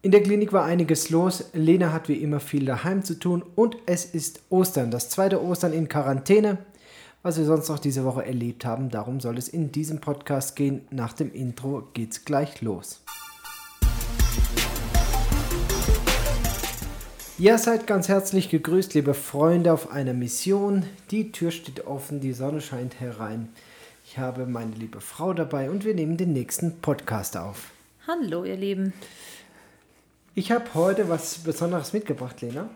In der Klinik war einiges los. Lena hat wie immer viel daheim zu tun und es ist Ostern, das zweite Ostern in Quarantäne. Was wir sonst noch diese Woche erlebt haben, darum soll es in diesem Podcast gehen. Nach dem Intro geht's gleich los. Ihr seid ganz herzlich gegrüßt, liebe Freunde, auf einer Mission. Die Tür steht offen, die Sonne scheint herein. Ich habe meine liebe Frau dabei und wir nehmen den nächsten Podcast auf. Hallo, ihr Lieben. Ich habe heute was Besonderes mitgebracht, Lena.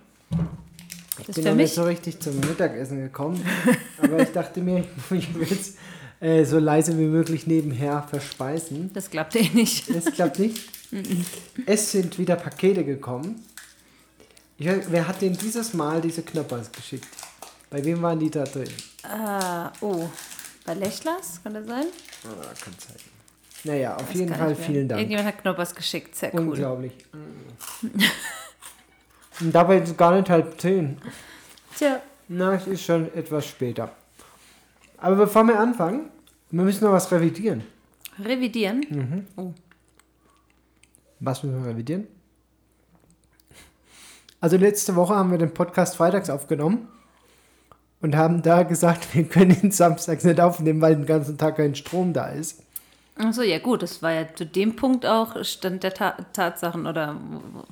Ich Das bin noch nicht so richtig zum Mittagessen gekommen, aber ich dachte mir, ich will es äh, so leise wie möglich nebenher verspeisen. Das klappt eh nicht. Das klappt nicht. es sind wieder Pakete gekommen. Ich weiß, wer hat denn dieses Mal diese Knoppers geschickt? Bei wem waren die da drin? Ah, oh. Bei Lechlers, kann das sein? Ah, kann sein. Naja, auf Weiß jeden Fall vielen Dank. Irgendjemand hat Knoppers geschickt, sehr cool. Unglaublich. Und dabei ist es gar nicht halb zehn. Tja, Na, es ist schon etwas später. Aber bevor wir anfangen, wir müssen noch was revidieren. revidieren. Mhm. Oh. Was müssen wir revidieren? Also letzte Woche haben wir den Podcast freitags aufgenommen und haben da gesagt, wir können ihn samstags nicht aufnehmen, weil den ganzen Tag kein Strom da ist. Achso, ja gut, das war ja zu dem Punkt auch Stand der Ta Tatsachen oder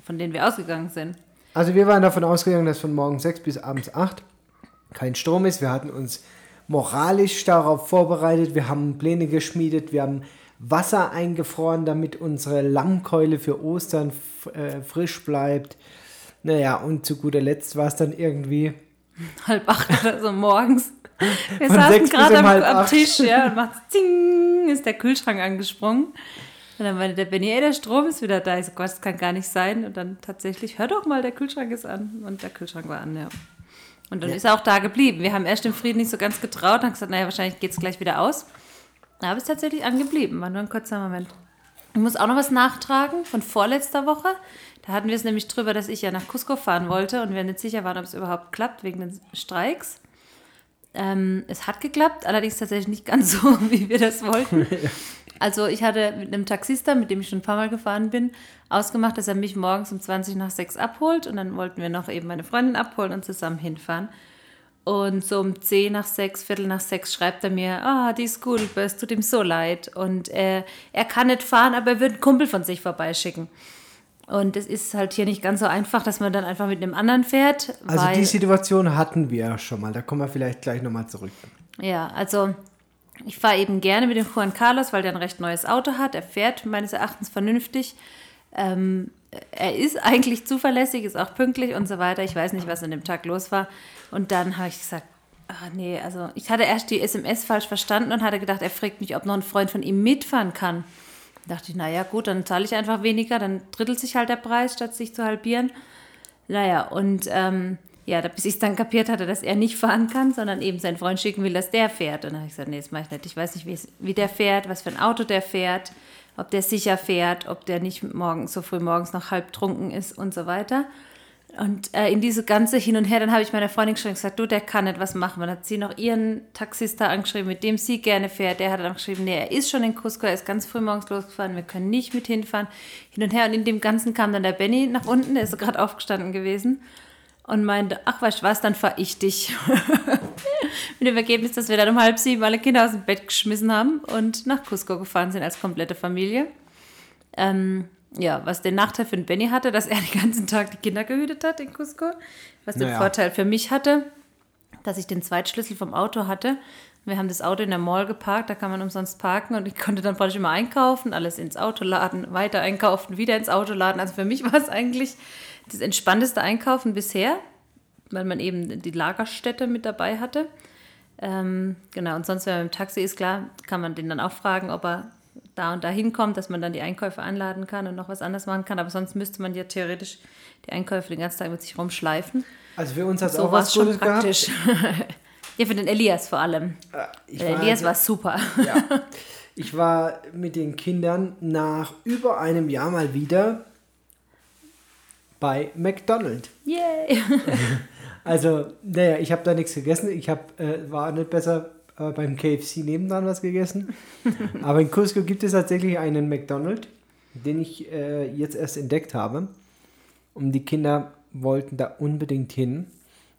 von denen wir ausgegangen sind. Also wir waren davon ausgegangen, dass von morgens 6 bis abends 8 kein Strom ist. Wir hatten uns moralisch darauf vorbereitet. Wir haben Pläne geschmiedet. Wir haben Wasser eingefroren, damit unsere Lammkeule für Ostern äh, frisch bleibt. Naja, und zu guter Letzt war es dann irgendwie Halb acht oder so morgens. Wir Von saßen gerade am, am acht. Tisch, ja, und macht Zing, ist der Kühlschrank angesprungen. Und dann meinte der Benny, ey, der Strom ist wieder da. Ich so, Gott, das kann gar nicht sein. Und dann tatsächlich, hör doch mal, der Kühlschrank ist an. Und der Kühlschrank war an, ja. Und dann ist er auch da geblieben. Wir haben erst im Frieden nicht so ganz getraut und haben gesagt, naja, wahrscheinlich geht es gleich wieder aus. Aber es ist tatsächlich angeblieben. War nur ein kurzer Moment. Ich muss auch noch was nachtragen von vorletzter Woche. Da hatten wir es nämlich drüber, dass ich ja nach Cusco fahren wollte und wir nicht sicher waren, ob es überhaupt klappt wegen den Streiks. Ähm, es hat geklappt, allerdings tatsächlich nicht ganz so, wie wir das wollten. Also ich hatte mit einem Taxista, mit dem ich schon ein paar Mal gefahren bin, ausgemacht, dass er mich morgens um 20 nach 6 abholt und dann wollten wir noch eben meine Freundin abholen und zusammen hinfahren. Und so um 10 nach 6, Viertel nach 6 schreibt er mir, ah, die Schoolbus, tut ihm so leid. Und äh, er kann nicht fahren, aber er wird einen Kumpel von sich vorbeischicken. Und es ist halt hier nicht ganz so einfach, dass man dann einfach mit einem anderen fährt. Also die Situation hatten wir schon mal. Da kommen wir vielleicht gleich nochmal zurück. Ja, also ich fahre eben gerne mit dem Juan Carlos, weil der ein recht neues Auto hat. Er fährt meines Erachtens vernünftig. Ähm, er ist eigentlich zuverlässig, ist auch pünktlich und so weiter. Ich weiß nicht, was an dem Tag los war. Und dann habe ich gesagt, ah nee, also ich hatte erst die SMS falsch verstanden und hatte gedacht, er fragt mich, ob noch ein Freund von ihm mitfahren kann. Da dachte ich, naja gut, dann zahle ich einfach weniger, dann drittelt sich halt der Preis, statt sich zu halbieren. Naja, und ähm, ja, bis ich es dann kapiert hatte, dass er nicht fahren kann, sondern eben seinen Freund schicken will, dass der fährt. Und dann habe ich gesagt, nee, das mache ich nicht. Ich weiß nicht, wie, der fährt, was für ein Auto der fährt, ob der sicher fährt, ob der nicht morgens, so früh morgens noch halb trunken ist und so weiter. Und äh, in diese ganze Hin und Her, dann habe ich meiner Freundin geschrieben, gesagt, du, der kann nicht, was machen? Dann hat sie noch ihren Taxista angeschrieben, mit dem sie gerne fährt. Der hat dann geschrieben, nee, er ist schon in Cusco, er ist ganz früh morgens losgefahren, wir können nicht mit hinfahren. Hin und her. Und in dem Ganzen kam dann der Benny nach unten, der ist gerade aufgestanden gewesen und meinte, ach, weißt du was, dann fahr ich dich. mit dem Ergebnis, dass wir dann um halb sieben alle Kinder aus dem Bett geschmissen haben und nach Cusco gefahren sind als komplette Familie. Ähm, ja, was den Nachteil für den Benny hatte, dass er den ganzen Tag die Kinder gehütet hat in Cusco. Was den Naja. Vorteil für mich hatte, dass ich den Zweitschlüssel vom Auto hatte. Wir haben das Auto in der Mall geparkt, da kann man umsonst parken und ich konnte dann praktisch immer einkaufen, alles ins Auto laden, weiter einkaufen, wieder ins Auto laden. Also für mich war es eigentlich das entspannteste Einkaufen bisher, weil man eben die Lagerstätte mit dabei hatte. Ähm, genau, und sonst, wenn man im Taxi ist, klar, kann man den dann auch fragen, ob er da und da hinkommt, dass man dann die Einkäufe anladen kann und noch was anderes machen kann. Aber sonst müsste man ja theoretisch die Einkäufe den ganzen Tag mit sich rumschleifen. Also für uns hat es So auch was Gutes praktisch. ja, für den Elias vor allem. gehabt. Ich Der war Elias also- war super. Ja. Ich war mit den Kindern nach über einem Jahr mal wieder bei McDonald's. Yay! Also, naja, ich habe da nichts gegessen. Ich hab, äh, war nicht besser äh, beim KFC nebendran was gegessen. Aber in Cusco gibt es tatsächlich einen McDonald's. den ich äh, jetzt erst entdeckt habe. Und die Kinder wollten da unbedingt hin.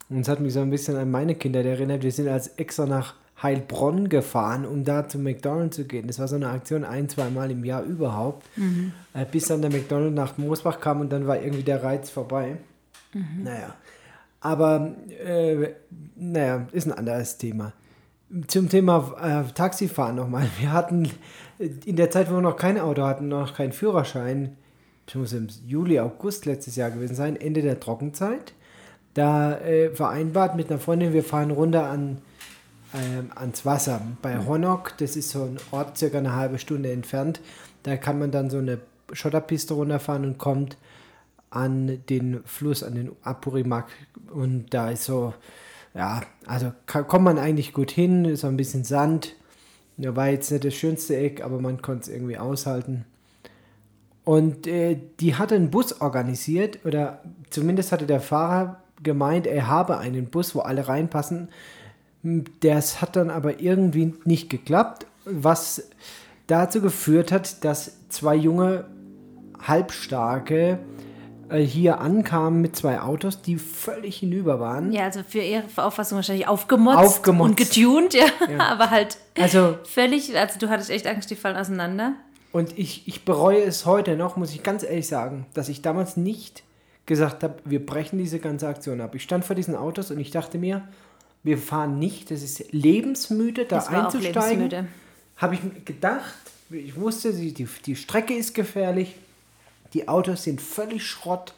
Und es hat mich so ein bisschen an meine Kinder erinnert. Wir sind als extra nach Heilbronn gefahren, um da zum McDonald's zu gehen. Das war so eine Aktion ein, zweimal im Jahr überhaupt. Mhm. Äh, bis dann der McDonald's nach Moosbach kam und dann war irgendwie der Reiz vorbei. Mhm. Naja. Aber, äh, naja, ist ein anderes Thema. Zum Thema äh, Taxifahren nochmal. Wir hatten in der Zeit, wo wir noch kein Auto hatten, noch keinen Führerschein, das muss im Juli, August letztes Jahr gewesen sein, Ende der Trockenzeit, da äh, vereinbart mit einer Freundin, wir fahren runter an, ähm, ans Wasser bei Honok. Das ist so ein Ort, circa eine halbe Stunde entfernt. Da kann man dann so eine Schotterpiste runterfahren und kommt an den Fluss, an den Apurimak. Und da ist so, ja, also kann, kommt man eigentlich gut hin, ist ein bisschen Sand. Ja, war jetzt nicht das schönste Eck, aber man konnte es irgendwie aushalten. Und äh, die hatte einen Bus organisiert, oder zumindest hatte der Fahrer gemeint, er habe einen Bus, wo alle reinpassen. Das hat dann aber irgendwie nicht geklappt, was dazu geführt hat, dass zwei junge Halbstarke hier ankamen mit zwei Autos, die völlig hinüber waren. Ja, also für ihre Auffassung wahrscheinlich aufgemotzt, aufgemotzt. und getuned, ja. Ja. aber halt Also, völlig, also du hattest echt Angst, die fallen auseinander. und ich, ich bereue es heute noch, muss ich ganz ehrlich sagen, dass ich damals nicht gesagt habe, wir brechen diese ganze Aktion ab. Ich stand vor diesen Autos und ich dachte mir, wir fahren nicht, das ist lebensmüde, da Das einzusteigen. lebensmüde. Habe ich gedacht, ich wusste, die, die, die Strecke ist gefährlich, die Autos sind völlig Schrott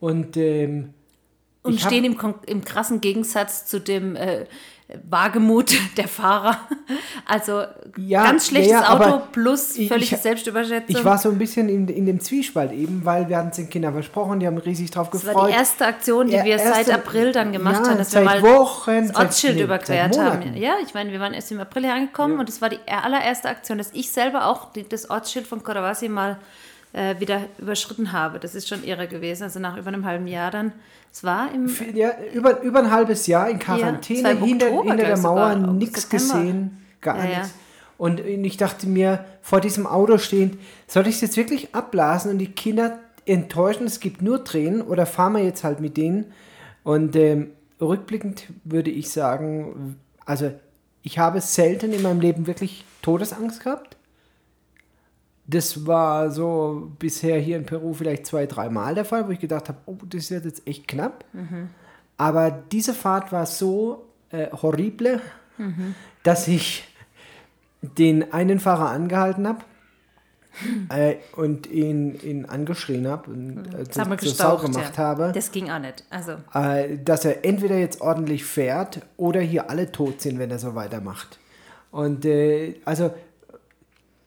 und ähm, Und stehen im, im krassen Gegensatz zu dem äh, Wagemut der Fahrer. Also Ja, ganz schlechtes ja, Auto plus völlige ich- Selbstüberschätzung. Ich war so ein bisschen in, in dem Zwiespalt eben, weil wir hatten es den Kindern versprochen, die haben riesig drauf das gefreut. war die erste Aktion, die Ja, wir seit erste- April dann gemacht haben, dass seit wir mal Wochen, das Ortsschild seit, nee, überquert seit haben. Ja, ich meine, wir waren erst im April hergekommen und es war die allererste Aktion, dass ich selber auch die, das Ortsschild von Kodawasi mal äh, wieder überschritten habe. Das ist schon irre gewesen, also nach über einem halben Jahr dann. Es war im Ja, über, über ein halbes Jahr in Quarantäne, im hinter, Oktober, hinter der Mauer, nichts gesehen, gar Ja, ja. nichts. Und ich dachte mir, vor diesem Auto stehend, soll ich es jetzt wirklich abblasen und die Kinder enttäuschen, es gibt nur Tränen oder fahren wir jetzt halt mit denen? Und ähm, rückblickend würde ich sagen, also ich habe selten in meinem Leben wirklich Todesangst gehabt. Das war so bisher hier in Peru vielleicht zwei, dreimal der Fall, wo ich gedacht habe, oh, das wird jetzt echt knapp. Aber diese Fahrt war so äh, horrible, dass ich den einen Fahrer angehalten habe äh, und ihn, ihn angeschrien habe und äh, das haben wir zur Sau gemacht ja. habe, Das ging auch nicht. Also äh, dass er entweder jetzt ordentlich fährt oder hier alle tot sind, wenn er so weitermacht. Und äh, also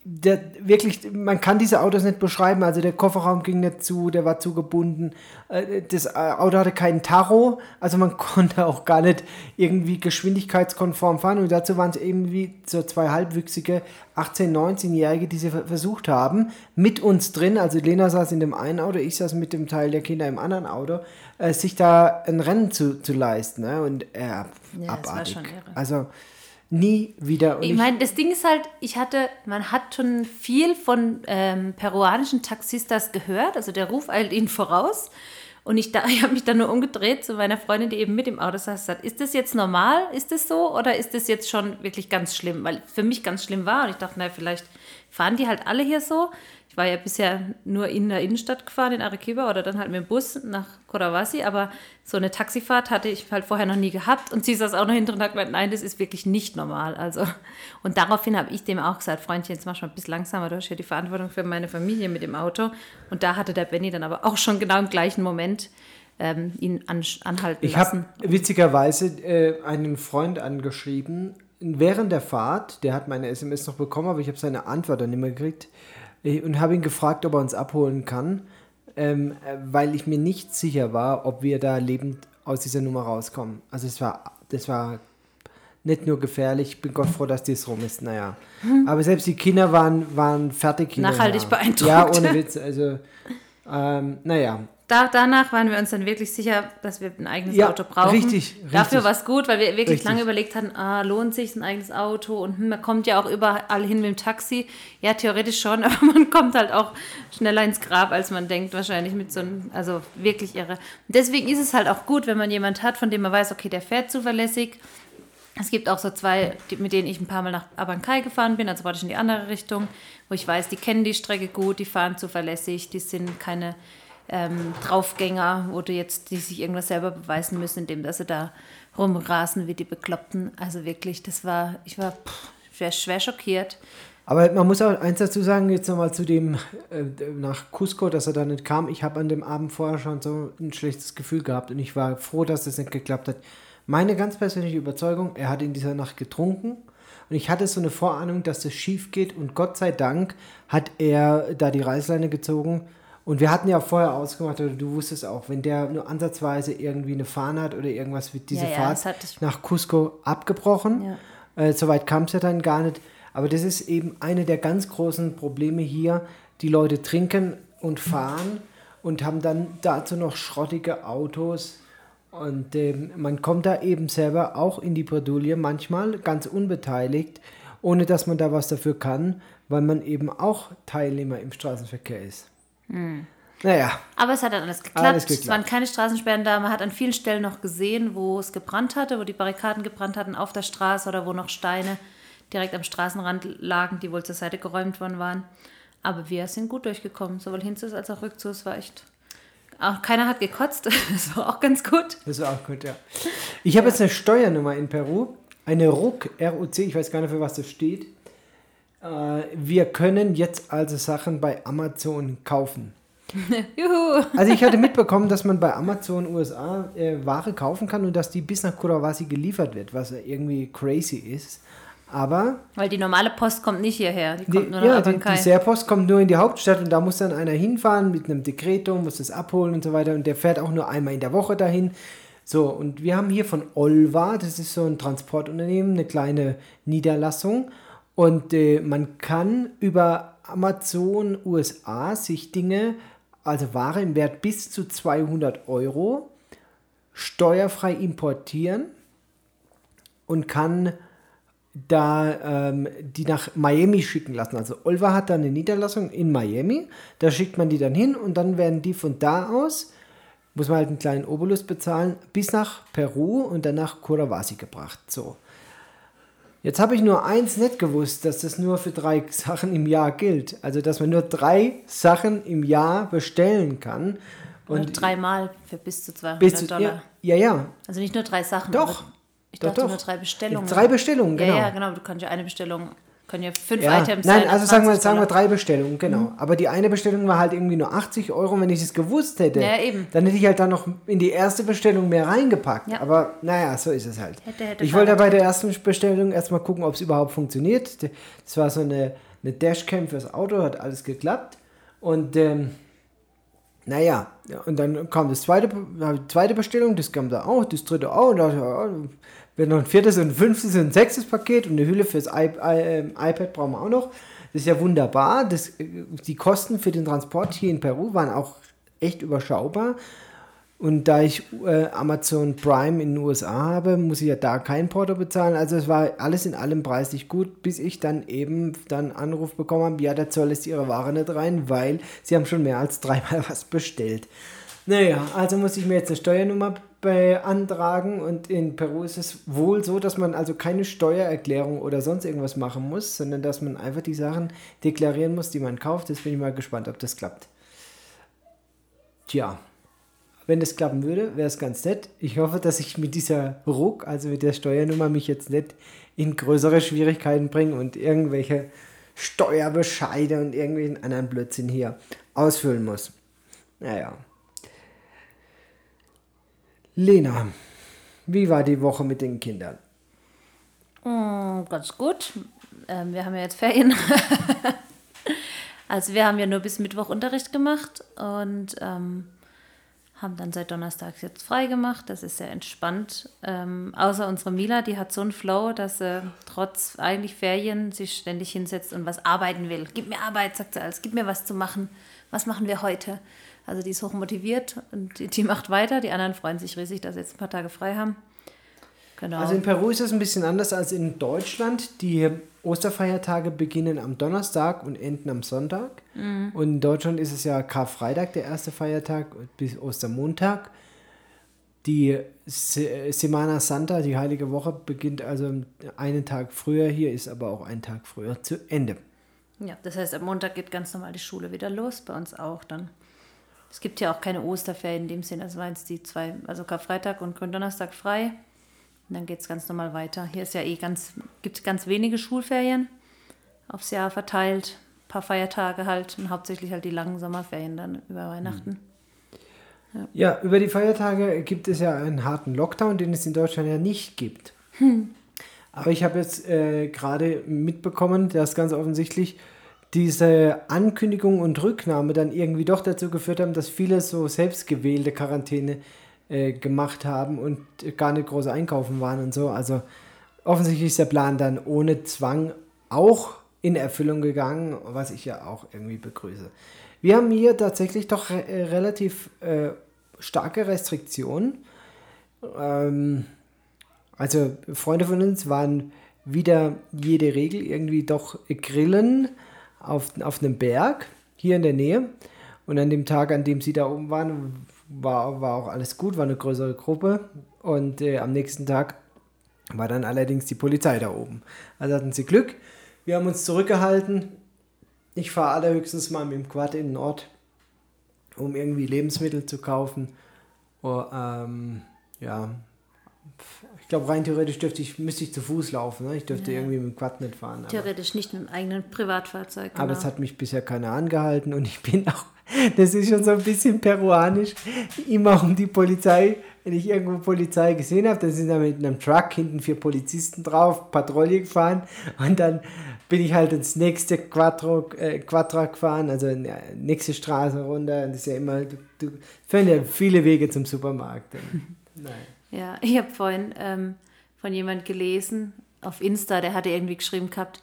der, wirklich, man kann diese Autos nicht beschreiben. Also der Kofferraum ging nicht zu, der war zugebunden. Äh, Das äh, Auto hatte keinen Tacho, also man konnte auch gar nicht irgendwie geschwindigkeitskonform fahren. Und dazu waren es eben wie so zwei halbwüchsige 18-, 19-Jährige, die sie ver- versucht haben, mit uns drin, also Lena saß in dem einen Auto, ich saß mit dem Teil der Kinder im anderen Auto, äh, sich da ein Rennen zu, zu leisten. Ne? Und äh, Ja, das war abartig. schon irre. Also nie wieder. Und Ich meine, das Ding ist halt, ich hatte, man hat schon viel von ähm, peruanischen Taxistas gehört, also der Ruf eilt ihnen voraus. Und ich, da- ich habe mich dann nur umgedreht zu meiner Freundin, die eben mit im Auto saß, gesagt, ist das jetzt normal? Ist das so? Oder ist das jetzt schon wirklich ganz schlimm? Weil für mich ganz schlimm war. Und ich dachte, na, vielleicht fahren die halt alle hier so. Ich war ja bisher nur in der Innenstadt gefahren, in Arequipa, oder dann halt mit dem Bus nach Coravasi. Aber so eine Taxifahrt hatte ich halt vorher noch nie gehabt. Und sie saß auch noch hinten und hat gemeint, nein, das ist wirklich nicht normal. Also, und daraufhin habe ich dem auch gesagt, Freundchen, jetzt mach schon ein bisschen langsamer, du hast ja die Verantwortung für meine Familie mit dem Auto. Und da hatte der Benny dann aber auch schon genau im gleichen Moment ähm, ihn an, anhalten Ich lassen. habe witzigerweise äh, einen Freund angeschrieben während der Fahrt. Der hat meine SMS noch bekommen, aber ich habe seine Antwort dann nicht mehr gekriegt. Und habe ihn gefragt, ob er uns abholen kann, ähm, äh, weil ich mir nicht sicher war, ob wir da lebend aus dieser Nummer rauskommen. Also es war, das war nicht nur gefährlich, ich bin Gott froh, dass das rum ist, naja. Aber selbst die Kinder waren, waren fertig. Nachhaltig hinterher. beeindruckt. Ja, ohne Witz. Also Ähm, naja, da, danach waren wir uns dann wirklich sicher, dass wir ein eigenes Ja, Auto brauchen. richtig, richtig. Dafür war es gut, weil wir wirklich Richtig. lange überlegt hatten, ah, lohnt sich ein eigenes Auto und hm, man kommt ja auch überall hin mit dem Taxi. Ja, theoretisch schon, aber man kommt halt auch schneller ins Grab, als man denkt, wahrscheinlich mit so einem, also wirklich irre. Und deswegen ist es halt auch gut, wenn man jemand hat, von dem man weiß, okay, der fährt zuverlässig. Es gibt auch so zwei, die, mit denen ich ein paar Mal nach Abancay gefahren bin, also praktisch in die andere Richtung, wo ich weiß, die kennen die Strecke gut, die fahren zuverlässig, die sind keine ähm, Draufgänger, wo du jetzt die sich irgendwas selber beweisen müssen, indem dass sie da rumrasen wie die Bekloppten. Also wirklich, das war, ich war pff, schwer, schwer schockiert. Aber man muss auch eins dazu sagen, jetzt nochmal zu dem äh, nach Cusco, dass er da nicht kam. Ich habe an dem Abend vorher schon so ein schlechtes Gefühl gehabt und ich war froh, dass das nicht geklappt hat. Meine ganz persönliche Überzeugung, er hat in dieser Nacht getrunken und ich hatte so eine Vorahnung, dass das schief geht und Gott sei Dank hat er da die Reißleine gezogen. Und wir hatten ja vorher ausgemacht, oder du wusstest auch, wenn der nur ansatzweise irgendwie eine Fahne hat oder irgendwas, wird diese Ja, ja, Fahrt nach Cusco abgebrochen. Ja. Äh, Soweit kam es ja dann gar nicht. Aber das ist eben eine der ganz großen Probleme hier. Die Leute trinken und fahren und haben dann dazu noch schrottige Autos. Und ähm, man kommt da eben selber auch in die Bredouille, manchmal ganz unbeteiligt, ohne dass man da was dafür kann, weil man eben auch Teilnehmer im Straßenverkehr ist. Naja, Aber es hat dann alles geklappt. Alles Es geklappt. waren keine Straßensperren da. Man hat an vielen Stellen noch gesehen, wo es gebrannt hatte, wo die Barrikaden gebrannt hatten auf der Straße oder wo noch Steine direkt am Straßenrand lagen, die wohl zur Seite geräumt worden waren. Aber wir sind gut durchgekommen, sowohl Hinzus als auch Rückzus. Es war echt. Auch keiner hat gekotzt. Das war auch ganz gut. Das war auch gut, ja. Ich habe jetzt eine Steuernummer in Peru, eine RUC, RUC, ich weiß gar nicht, für was das steht. Äh, wir können jetzt also Sachen bei Amazon kaufen. Juhu. Also ich hatte mitbekommen, dass man bei Amazon USA äh, Ware kaufen kann und dass die bis nach Kurawasi geliefert wird, was irgendwie crazy ist. Aber Weil die normale Post kommt nicht hierher. Die die, kommt nur nach ja, die, die Serpost kommt nur in die Hauptstadt und da muss dann einer hinfahren mit einem Dekreto, muss das abholen und so weiter und der fährt auch nur einmal in der Woche dahin. So, und wir haben hier von Olva, das ist so ein Transportunternehmen, eine kleine Niederlassung und äh, man kann über Amazon USA sich Dinge, also Ware im Wert bis zu 200 Euro, steuerfrei importieren und kann da ähm, die nach Miami schicken lassen. Also Olva hat da eine Niederlassung in Miami, da schickt man die dann hin und dann werden die von da aus, muss man halt einen kleinen Obolus bezahlen, bis nach Peru und dann nach Curawasi gebracht. So. Jetzt habe ich nur eins nicht gewusst, dass das nur für drei Sachen im Jahr gilt. Also, dass man nur drei Sachen im Jahr bestellen kann. Und dreimal für bis zu 200 bis zu, Dollar. ja, ja, ja, Also nicht nur drei Sachen. Doch. Ich Doch, dachte doch. nur drei Bestellungen. Drei Bestellungen, genau. Ja, ja, genau. Du kannst ja eine Bestellung, können ja fünf Ja, Items nein, sein. also auf sagen wir, 20 sagen wir drei Bestellungen, genau. Aber die eine Bestellung war halt irgendwie nur 80 Euro. Wenn ich es gewusst hätte, Ja, eben. dann hätte ich halt da noch in die erste Bestellung mehr reingepackt. Ja. Aber naja, so ist es halt. Hätte, hätte, ich wollte ja bei der ersten Bestellung erstmal gucken, ob es überhaupt funktioniert. Das war so eine, eine Dashcam fürs Auto, hat alles geklappt. Und ähm, naja, ja, und dann kam das zweite, die zweite Bestellung, das kam da auch, das dritte auch. Und da ja, wird noch ein viertes und ein fünftes und ein sechstes Paket und eine Hülle fürs I, I, ähm, iPad brauchen wir auch noch. Das ist ja wunderbar. Das, äh, die Kosten für den Transport hier in Peru waren auch echt überschaubar. Und da ich äh, Amazon Prime in den USA habe, muss ich ja da kein Porto bezahlen. Also es war alles in allem preislich gut, bis ich dann eben dann Anruf bekommen habe, ja, der Zoll lässt ihre Ware nicht rein, weil sie haben schon mehr als dreimal was bestellt. Naja, also muss ich mir jetzt eine Steuernummer beantragen und in Peru ist es wohl so, dass man also keine Steuererklärung oder sonst irgendwas machen muss, sondern dass man einfach die Sachen deklarieren muss, die man kauft. Jetzt bin ich mal gespannt, ob das klappt. Tja, wenn das klappen würde, wäre es ganz nett. Ich hoffe, dass ich mit dieser Ruck, also mit der Steuernummer, mich jetzt nicht in größere Schwierigkeiten bringe und irgendwelche Steuerbescheide und irgendwelchen anderen Blödsinn hier ausfüllen muss. Naja. Lena, wie war die Woche mit den Kindern? Mm, ganz gut. Ähm, wir haben ja jetzt Ferien. also wir haben ja nur bis Mittwoch Unterricht gemacht und ähm, haben dann seit Donnerstag jetzt frei gemacht. Das ist sehr entspannt. Ähm, außer unsere Mila, die hat so einen Flow, dass sie trotz eigentlich Ferien sich ständig hinsetzt und was arbeiten will. Gib mir Arbeit, sagt sie alles. Gib mir was zu machen. Was machen wir heute? Also die ist hoch motiviert und die, die macht weiter. Die anderen freuen sich riesig, dass sie jetzt ein paar Tage frei haben. Genau. Also in Peru ist es ein bisschen anders als in Deutschland. Die Osterfeiertage beginnen am Donnerstag und enden am Sonntag. Mhm. Und in Deutschland ist es ja Karfreitag der erste Feiertag bis Ostermontag. Die Se Semana Santa, die Heilige Woche, beginnt also einen Tag früher. Hier ist aber auch ein Tag früher zu Ende. ja, das heißt, am Montag geht ganz normal die Schule wieder los, bei uns auch dann. Es gibt ja auch keine Osterferien in dem Sinn, also waren es die zwei, also Karfreitag und Gründonnerstag frei. Und dann geht es ganz normal weiter. Hier ist ja eh ganz, gibt ganz wenige Schulferien aufs Jahr verteilt. Ein paar Feiertage halt und hauptsächlich halt die langen Sommerferien dann über Weihnachten. Ja, über die Feiertage gibt es ja einen harten Lockdown, den es in Deutschland ja nicht gibt. Aber ich habe jetzt äh, gerade mitbekommen, dass ganz offensichtlich diese Ankündigung und Rücknahme dann irgendwie doch dazu geführt haben, dass viele so selbstgewählte Quarantäne äh, gemacht haben und gar nicht groß einkaufen waren und so. Also offensichtlich ist der Plan dann ohne Zwang auch in Erfüllung gegangen, was ich ja auch irgendwie begrüße. Wir haben hier tatsächlich doch re äh, relativ äh, starke Restriktionen. Ähm, also Freunde von uns waren wieder jede Regel irgendwie doch grillen auf, auf einem Berg hier in der Nähe. Und an dem Tag, an dem sie da oben waren, war, war auch alles gut, war eine größere Gruppe. Und äh, am nächsten Tag war dann allerdings die Polizei da oben. Also hatten sie Glück. Wir haben uns zurückgehalten. Ich fahre allerhöchstens mal mit dem Quad in den Ort, um irgendwie Lebensmittel zu kaufen. Oh, ähm, ja, ich glaube, rein theoretisch dürfte ich, müsste ich zu Fuß laufen. Ne? Ich dürfte Ja. irgendwie mit dem Quad nicht fahren. Aber, Theoretisch nicht mit dem eigenen Privatfahrzeug. aber genau. es hat mich bisher keiner angehalten und ich bin auch, das ist schon so ein bisschen peruanisch, immer um die Polizei, wenn ich irgendwo Polizei gesehen habe, dann sind da mit einem Truck hinten vier Polizisten drauf, Patrouille gefahren und dann bin ich halt ins nächste Quattro, äh, Quadra gefahren, also in die nächste Straße runter. Und das ist ja immer, du, du führen ja viele Wege zum Supermarkt. Nein. Ja, ich habe vorhin ähm, von jemand gelesen auf Insta, der hatte irgendwie geschrieben gehabt,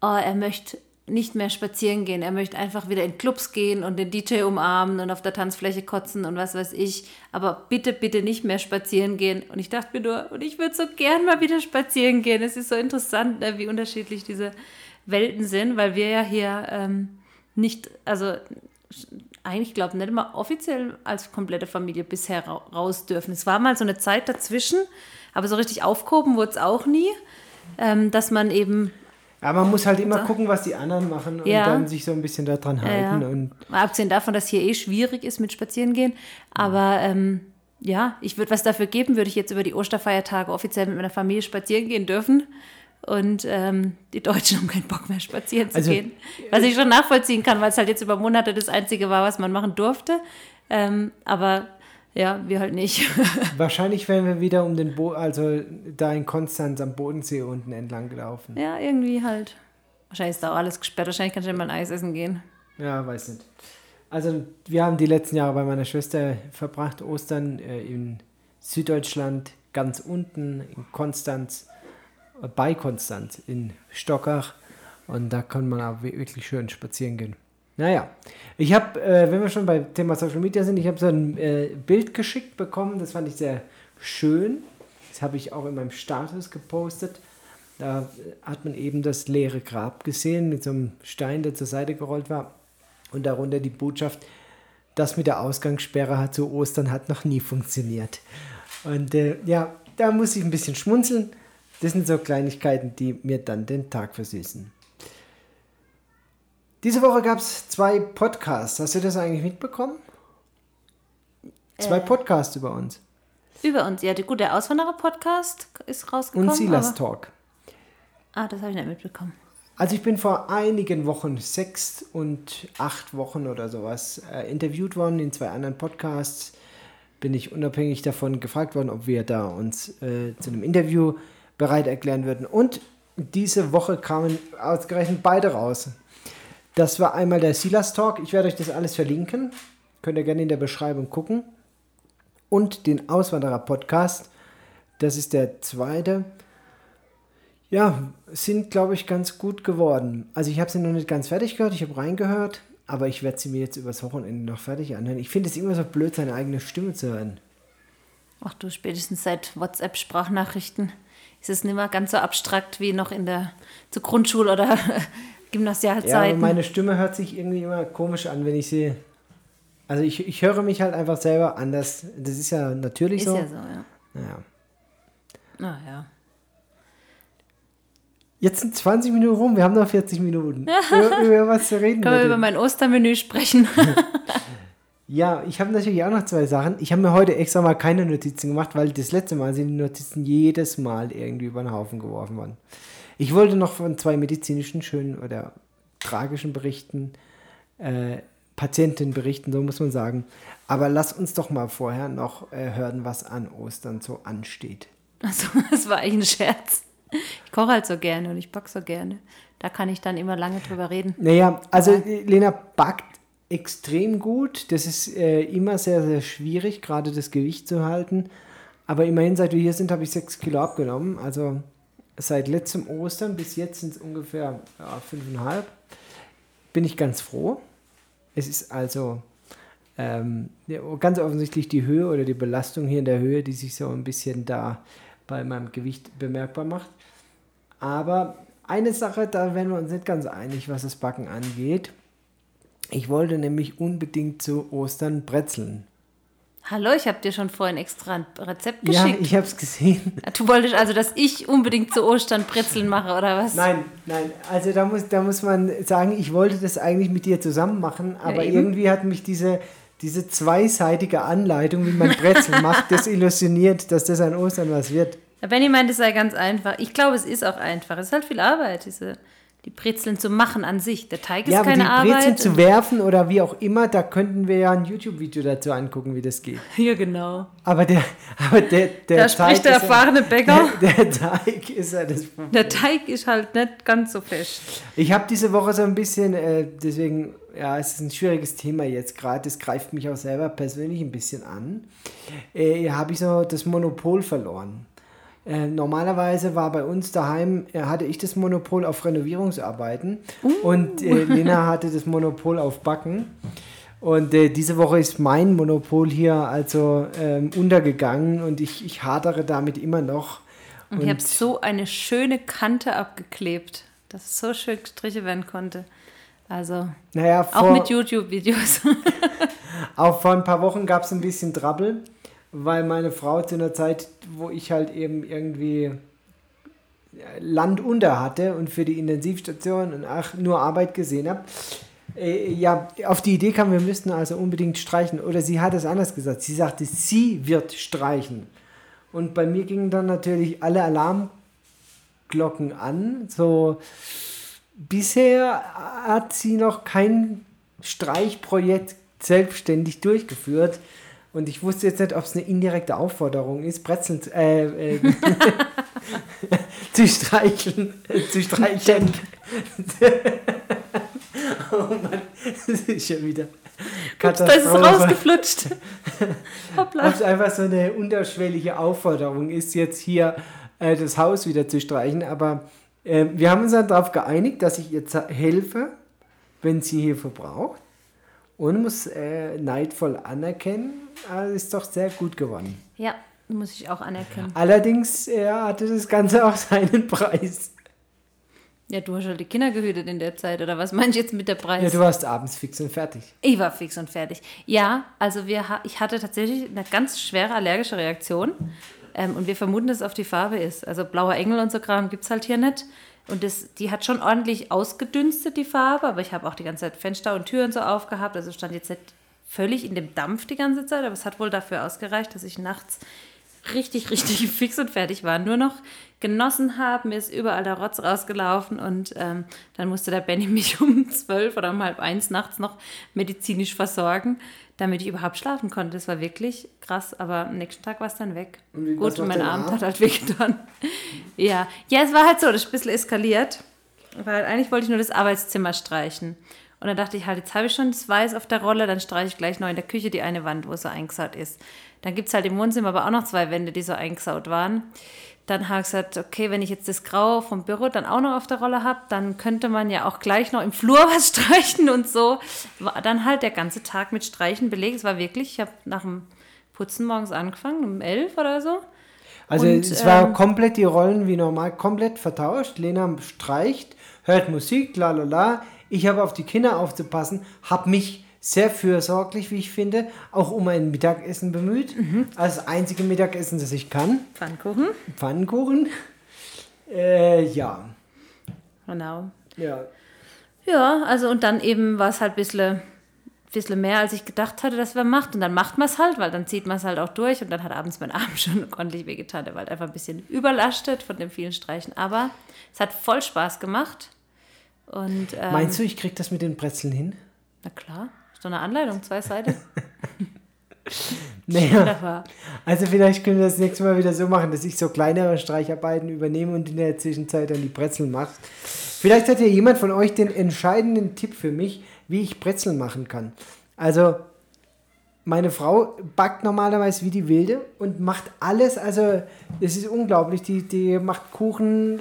oh, er möchte nicht mehr spazieren gehen, er möchte einfach wieder in Clubs gehen und den DJ umarmen und auf der Tanzfläche kotzen und was weiß ich, aber bitte, bitte nicht mehr spazieren gehen. Und ich dachte mir nur, und ich würde so gern mal wieder spazieren gehen. Es ist so interessant, ne, wie unterschiedlich diese Welten sind, weil wir ja hier ähm, nicht, also eigentlich glaube nicht immer offiziell als komplette Familie bisher ra raus dürfen. Es war mal so eine Zeit dazwischen, aber so richtig aufgehoben wurde es auch nie, ähm, dass man eben, Aber man muss halt immer gucken, was die anderen machen und Ja. dann sich so ein bisschen daran halten. ja. Und mal abgesehen davon, dass hier eh schwierig ist mit Spazierengehen, aber ähm, ja, ich würde was dafür geben, würde ich jetzt über die Osterfeiertage offiziell mit meiner Familie spazieren gehen dürfen. Und ähm, die Deutschen haben keinen Bock mehr spazieren zu Also, gehen. Was ich schon nachvollziehen kann, weil es halt jetzt über Monate das Einzige war, was man machen durfte. Ähm, aber ja, wir halt nicht. wahrscheinlich werden wir wieder um den Bo also da in Konstanz am Bodensee unten entlang gelaufen. ja, irgendwie halt. Wahrscheinlich ist da auch alles gesperrt. Wahrscheinlich kann ich mal ein Eis essen gehen. Ja, weiß nicht. Also wir haben die letzten Jahre bei meiner Schwester verbracht, Ostern äh, in Süddeutschland, ganz unten in Konstanz, bei Konstanz in Stockach. Und da kann man auch wi- wirklich schön spazieren gehen. Naja, ich habe, äh, wenn wir schon beim Thema Social Media sind, ich habe so ein äh, Bild geschickt bekommen, das fand ich sehr schön. Das habe ich auch in meinem Status gepostet. Da äh, hat man eben das leere Grab gesehen mit so einem Stein, der zur Seite gerollt war. Und darunter die Botschaft, das mit der Ausgangssperre zu Ostern hat noch nie funktioniert. Und äh, ja, da muss ich ein bisschen schmunzeln. Das sind so Kleinigkeiten, die mir dann den Tag versüßen. Diese Woche gab es zwei Podcasts. Hast du das eigentlich mitbekommen? Zwei Äh. Podcasts über uns. Über uns. Ja, die gute Auswanderer-Podcast ist rausgekommen. Und Silas Talk. Ah, das habe ich nicht mitbekommen. Also ich bin vor einigen Wochen, sechs und acht Wochen oder sowas, äh, interviewt worden in zwei anderen Podcasts. Bin ich unabhängig davon gefragt worden, ob wir da uns äh, zu einem Interview bereit erklären würden. Und diese Woche kamen ausgerechnet beide raus. Das war einmal der Silas Talk. Ich werde euch das alles verlinken. Könnt ihr gerne in der Beschreibung gucken. Und den Auswanderer Podcast. Das ist der zweite. Ja, sind, glaube ich, ganz gut geworden. Also ich habe sie noch nicht ganz fertig gehört, ich habe reingehört, aber ich werde sie mir jetzt übers Wochenende noch fertig anhören. Ich finde es immer so blöd, seine eigene Stimme zu hören. Ach du, spätestens seit WhatsApp-Sprachnachrichten ist es nicht mehr ganz so abstrakt wie noch in der zur Grundschul- oder Gymnasialzeiten. Ja, meine Stimme hört sich irgendwie immer komisch an, wenn ich sie. Also ich, ich höre mich halt einfach selber anders. Das ist ja natürlich ist so. ja so, ja. Naja. Naja. Jetzt sind 20 Minuten rum, wir haben noch 40 Minuten. über, über was zu reden. Können wir über mein Ostermenü sprechen? Ja, ich habe natürlich auch noch zwei Sachen. Ich habe mir heute extra mal keine Notizen gemacht, weil das letzte Mal sind die Notizen jedes Mal irgendwie über den Haufen geworfen worden. Ich wollte noch von zwei medizinischen schönen oder tragischen Berichten, äh, Patienten berichten, so muss man sagen. Aber lass uns doch mal vorher noch äh, hören, was an Ostern so ansteht. Also, das war eigentlich ein Scherz. Ich koche halt so gerne und ich backe so gerne. Da kann ich dann immer lange drüber reden. Naja, also Lena backt extrem gut. Das ist äh, immer sehr, sehr schwierig, gerade das Gewicht zu halten. Aber immerhin, seit wir hier sind, habe ich sechs Kilo abgenommen. Also seit letztem Ostern bis jetzt sind es ungefähr ja, fünfeinhalb. Bin ich ganz froh. Es ist also ähm, ganz offensichtlich die Höhe oder die Belastung hier in der Höhe, die sich so ein bisschen da bei meinem Gewicht bemerkbar macht. Aber eine Sache, da werden wir uns nicht ganz einig, was das Backen angeht. Ich wollte nämlich unbedingt zu Ostern brezeln. Hallo, ich habe dir schon vorhin extra ein Rezept Ja, geschickt. ich habe es gesehen. du wolltest also, dass ich unbedingt zu Ostern Brezeln mache, oder was? Nein, nein, also da muss, da muss man sagen, ich wollte das eigentlich mit dir zusammen machen, aber eben. irgendwie hat mich diese, diese zweiseitige Anleitung, wie man Brezel macht, desillusioniert, dass das an Ostern was wird. Benny meint, es sei ganz einfach. Ich glaube, es ist auch einfach. Es ist halt viel Arbeit, diese, die Brezeln zu machen an sich. Der Teig ist ja, keine die Brezeln Arbeit. zu werfen oder wie auch immer, da könnten wir ja ein YouTube-Video dazu angucken, wie das geht. ja, genau. Aber der, aber der, der Da Teig spricht der ist erfahrene Bäcker. Der, der Teig ist ja das Problem. Der Teig ist halt nicht ganz so fest. Ich habe diese Woche so ein bisschen, äh, deswegen, ja, es ist ein schwieriges Thema jetzt gerade, das greift mich auch selber persönlich ein bisschen an. Äh, habe ich so das Monopol verloren. Äh, normalerweise war bei uns daheim, äh, hatte ich das Monopol auf Renovierungsarbeiten und äh, Lena hatte das Monopol auf Backen. Und äh, diese Woche ist mein Monopol hier also ähm, untergegangen und ich, ich hadere damit immer noch. Und, ich habe so eine schöne Kante abgeklebt, dass es so schön gestrichen werden konnte. Also Naja, auch vor- mit YouTube-Videos. Auch vor ein paar Wochen gab es ein bisschen Trouble, weil meine Frau zu einer Zeit, wo ich halt eben irgendwie Land unter hatte und für die Intensivstation und ach, nur Arbeit gesehen habe, äh, ja, auf die Idee kam, wir müssten also unbedingt streichen. Oder sie hat es anders gesagt. Sie sagte, sie wird streichen. Und bei mir gingen dann natürlich alle Alarmglocken an. So, bisher hat sie noch kein Streichprojekt selbstständig durchgeführt. Und ich wusste jetzt nicht, ob es eine indirekte Aufforderung ist, Brezeln zu- äh, äh, zu streicheln, zu streicheln. oh Mann, das ist schon wieder Da ist es Katastrophe. rausgeflutscht. Ob Hoppla. es einfach so eine unterschwellige Aufforderung ist, jetzt hier äh, das Haus wieder zu streichen. Aber äh, wir haben uns dann darauf geeinigt, dass ich ihr helfe, wenn sie Hilfe braucht. Und muss äh, neidvoll anerkennen, äh, ist doch sehr gut geworden. Ja, muss ich auch anerkennen. Allerdings äh, hatte das Ganze auch seinen Preis. Ja, du hast halt die Kinder gehütet in der Zeit, oder was meinst du jetzt mit der Preis? Ja, du warst abends fix und fertig. Ich war fix und fertig. Ja, also wir, ich hatte tatsächlich eine ganz schwere allergische Reaktion. Ähm, und wir vermuten, dass es auf die Farbe ist. Also blauer Engel und so Kram gibt es halt hier nicht. Und das, die hat schon ordentlich ausgedünstet, die Farbe. Aber ich habe auch die ganze Zeit Fenster und Türen so aufgehabt. Also stand jetzt nicht völlig in dem Dampf die ganze Zeit. Aber es hat wohl dafür ausgereicht, dass ich nachts richtig, richtig fix und fertig war. Nur noch genossen habe, mir ist überall der Rotz rausgelaufen und ähm, dann musste der Benny mich um zwölf oder um halb eins nachts noch medizinisch versorgen, damit ich überhaupt schlafen konnte. Das war wirklich krass, aber am nächsten Tag war es dann weg. Und Gut, und mein Abend Arm? hat halt wehgetan. ja. ja, es war halt so, das ist ein bisschen eskaliert, weil eigentlich wollte ich nur das Arbeitszimmer streichen. Und dann dachte ich halt, jetzt habe ich schon das Weiß auf der Rolle, dann streiche ich gleich noch in der Küche die eine Wand, wo es so eingesaut ist. Dann gibt es halt im Wohnzimmer aber auch noch zwei Wände, die so eingesaut waren. Dann habe ich gesagt, okay, wenn ich jetzt das Grau vom Büro dann auch noch auf der Rolle habe, dann könnte man ja auch gleich noch im Flur was streichen und so. War dann halt der ganze Tag mit Streichen belegt. Es war wirklich, ich habe nach dem Putzen morgens angefangen, um elf oder so. Also Und, es war ähm, komplett die Rollen wie normal, komplett vertauscht. Lena streicht, hört Musik, la la la. Ich habe auf die Kinder aufzupassen, habe mich sehr fürsorglich, wie ich finde, auch um ein Mittagessen bemüht. Mhm. Als einzige Mittagessen, das ich kann. Pfannkuchen. Pfannkuchen. Äh, ja. Genau. Ja. Ja, also und dann eben war es halt ein bisschen, bisschen mehr, als ich gedacht hatte, dass man macht. Und dann macht man es halt, weil dann zieht man es halt auch durch. Und dann hat abends mein Arm schon ordentlich wehgetan. Der war halt einfach ein bisschen überlastet von den vielen Streichen. Aber es hat voll Spaß gemacht. Und ähm, Meinst du, ich krieg das mit den Brezeln hin? na klar, doch eine Anleitung, zwei Seiten. Naja. Also vielleicht können wir das nächste Mal wieder so machen, dass ich so kleinere Streicharbeiten übernehme und in der Zwischenzeit dann die Brezeln mache. Vielleicht hat ja jemand von euch den entscheidenden Tipp für mich, wie ich Brezeln machen kann. Also meine Frau backt normalerweise wie die Wilde und macht alles, also es ist unglaublich, die, die macht Kuchen,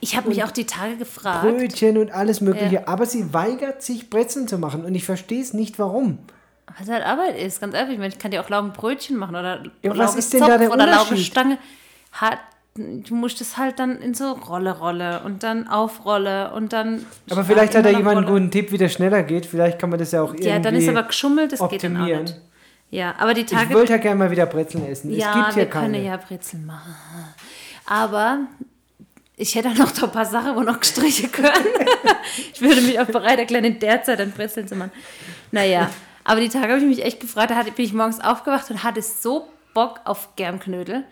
Ich habe mich auch die Tage gefragt. Brötchen und alles mögliche, Ja. aber sie weigert sich Brezeln zu machen und ich verstehe es nicht, warum. Was halt Arbeit ist, ganz ehrlich. Ich meine, ich kann dir auch Laugenbrötchen machen oder Ja, was ist denn da der oder? Laugenstange. Hat, du musst es halt dann in so Rolle, Rolle und dann Aufrolle und dann. Aber vielleicht hat noch jemand einen guten Tipp, wie das schneller geht. Vielleicht kann man das ja auch irgendwie Ja, dann ist aber geschummelt, das geht dann auch optimieren. nicht. Ja, aber die Ich Tage. wollte ja gerne mal wieder Brezeln essen. es ja, gibt hier wir keine. können ja Brezeln machen. Aber ich hätte auch noch so ein paar Sachen, wo noch gestrichen können. ich würde mich auch bereit erklären, in der Zeit dann Brezeln zu machen. Naja, aber die Tage habe ich mich echt gefragt. Da bin ich morgens aufgewacht und hatte so Bock auf Germknödel.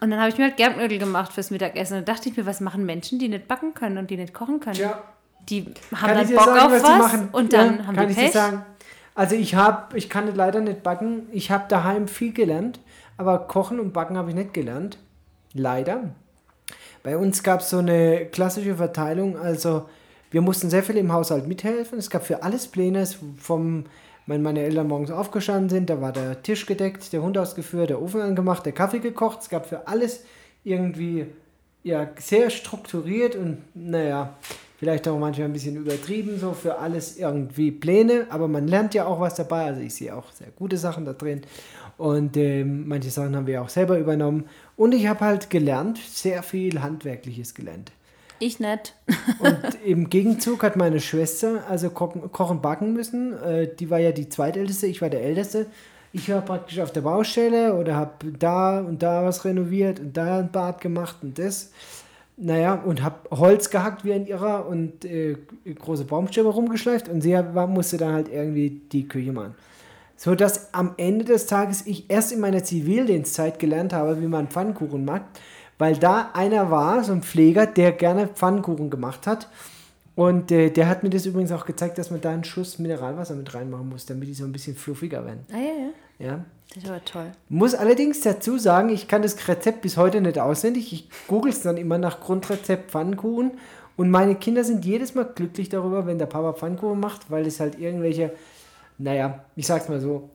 Und dann habe ich mir halt Germknödel gemacht fürs Mittagessen. Und da dachte ich mir, was machen Menschen, die nicht backen können und die nicht kochen können? Tja, Die haben kann ich dann Bock sagen, auf was was, und dann ja, haben die ich Pech. Also ich habe, ich kann leider nicht backen. Ich habe daheim viel gelernt, aber kochen und backen habe ich nicht gelernt. Leider. Bei uns gab es so eine klassische Verteilung, also wir mussten sehr viel im Haushalt mithelfen. Es gab für alles Pläne, vom, wenn meine Eltern morgens aufgestanden sind, da war der Tisch gedeckt, der Hund ausgeführt, der Ofen angemacht, der Kaffee gekocht. Es gab für alles irgendwie ja, sehr strukturiert und naja, vielleicht auch manchmal ein bisschen übertrieben, so für alles irgendwie Pläne, aber man lernt ja auch was dabei. Also ich sehe auch sehr gute Sachen da drin. Und ähm, manche Sachen haben wir auch selber übernommen. Und ich habe halt gelernt, sehr viel Handwerkliches gelernt. Ich nicht. Und im Gegenzug hat meine Schwester also kochen, kochen backen müssen. Äh, die war ja die zweitälteste, ich war der älteste. Ich war praktisch auf der Baustelle oder habe da und da was renoviert und da ein Bad gemacht und das. Naja, und habe Holz gehackt wie ein Irrer und äh, große Baumstämme rumgeschleift und sie war, musste dann halt irgendwie die Küche machen. So dass am Ende des Tages ich erst in meiner Zivildienstzeit gelernt habe, wie man Pfannkuchen macht, weil da einer war, so ein Pfleger, der gerne Pfannkuchen gemacht hat. Und äh, der hat mir das übrigens auch gezeigt, dass man da einen Schuss Mineralwasser mit reinmachen muss, damit die so ein bisschen fluffiger werden. Ah ja, ja. Ja. Das aber toll. Muss allerdings dazu sagen, ich kann das Rezept bis heute nicht auswendig. Ich google es dann immer nach Grundrezept Pfannkuchen. Und meine Kinder sind jedes Mal glücklich darüber, wenn der Papa Pfannkuchen macht, weil es halt irgendwelche, naja, ich sag's mal so,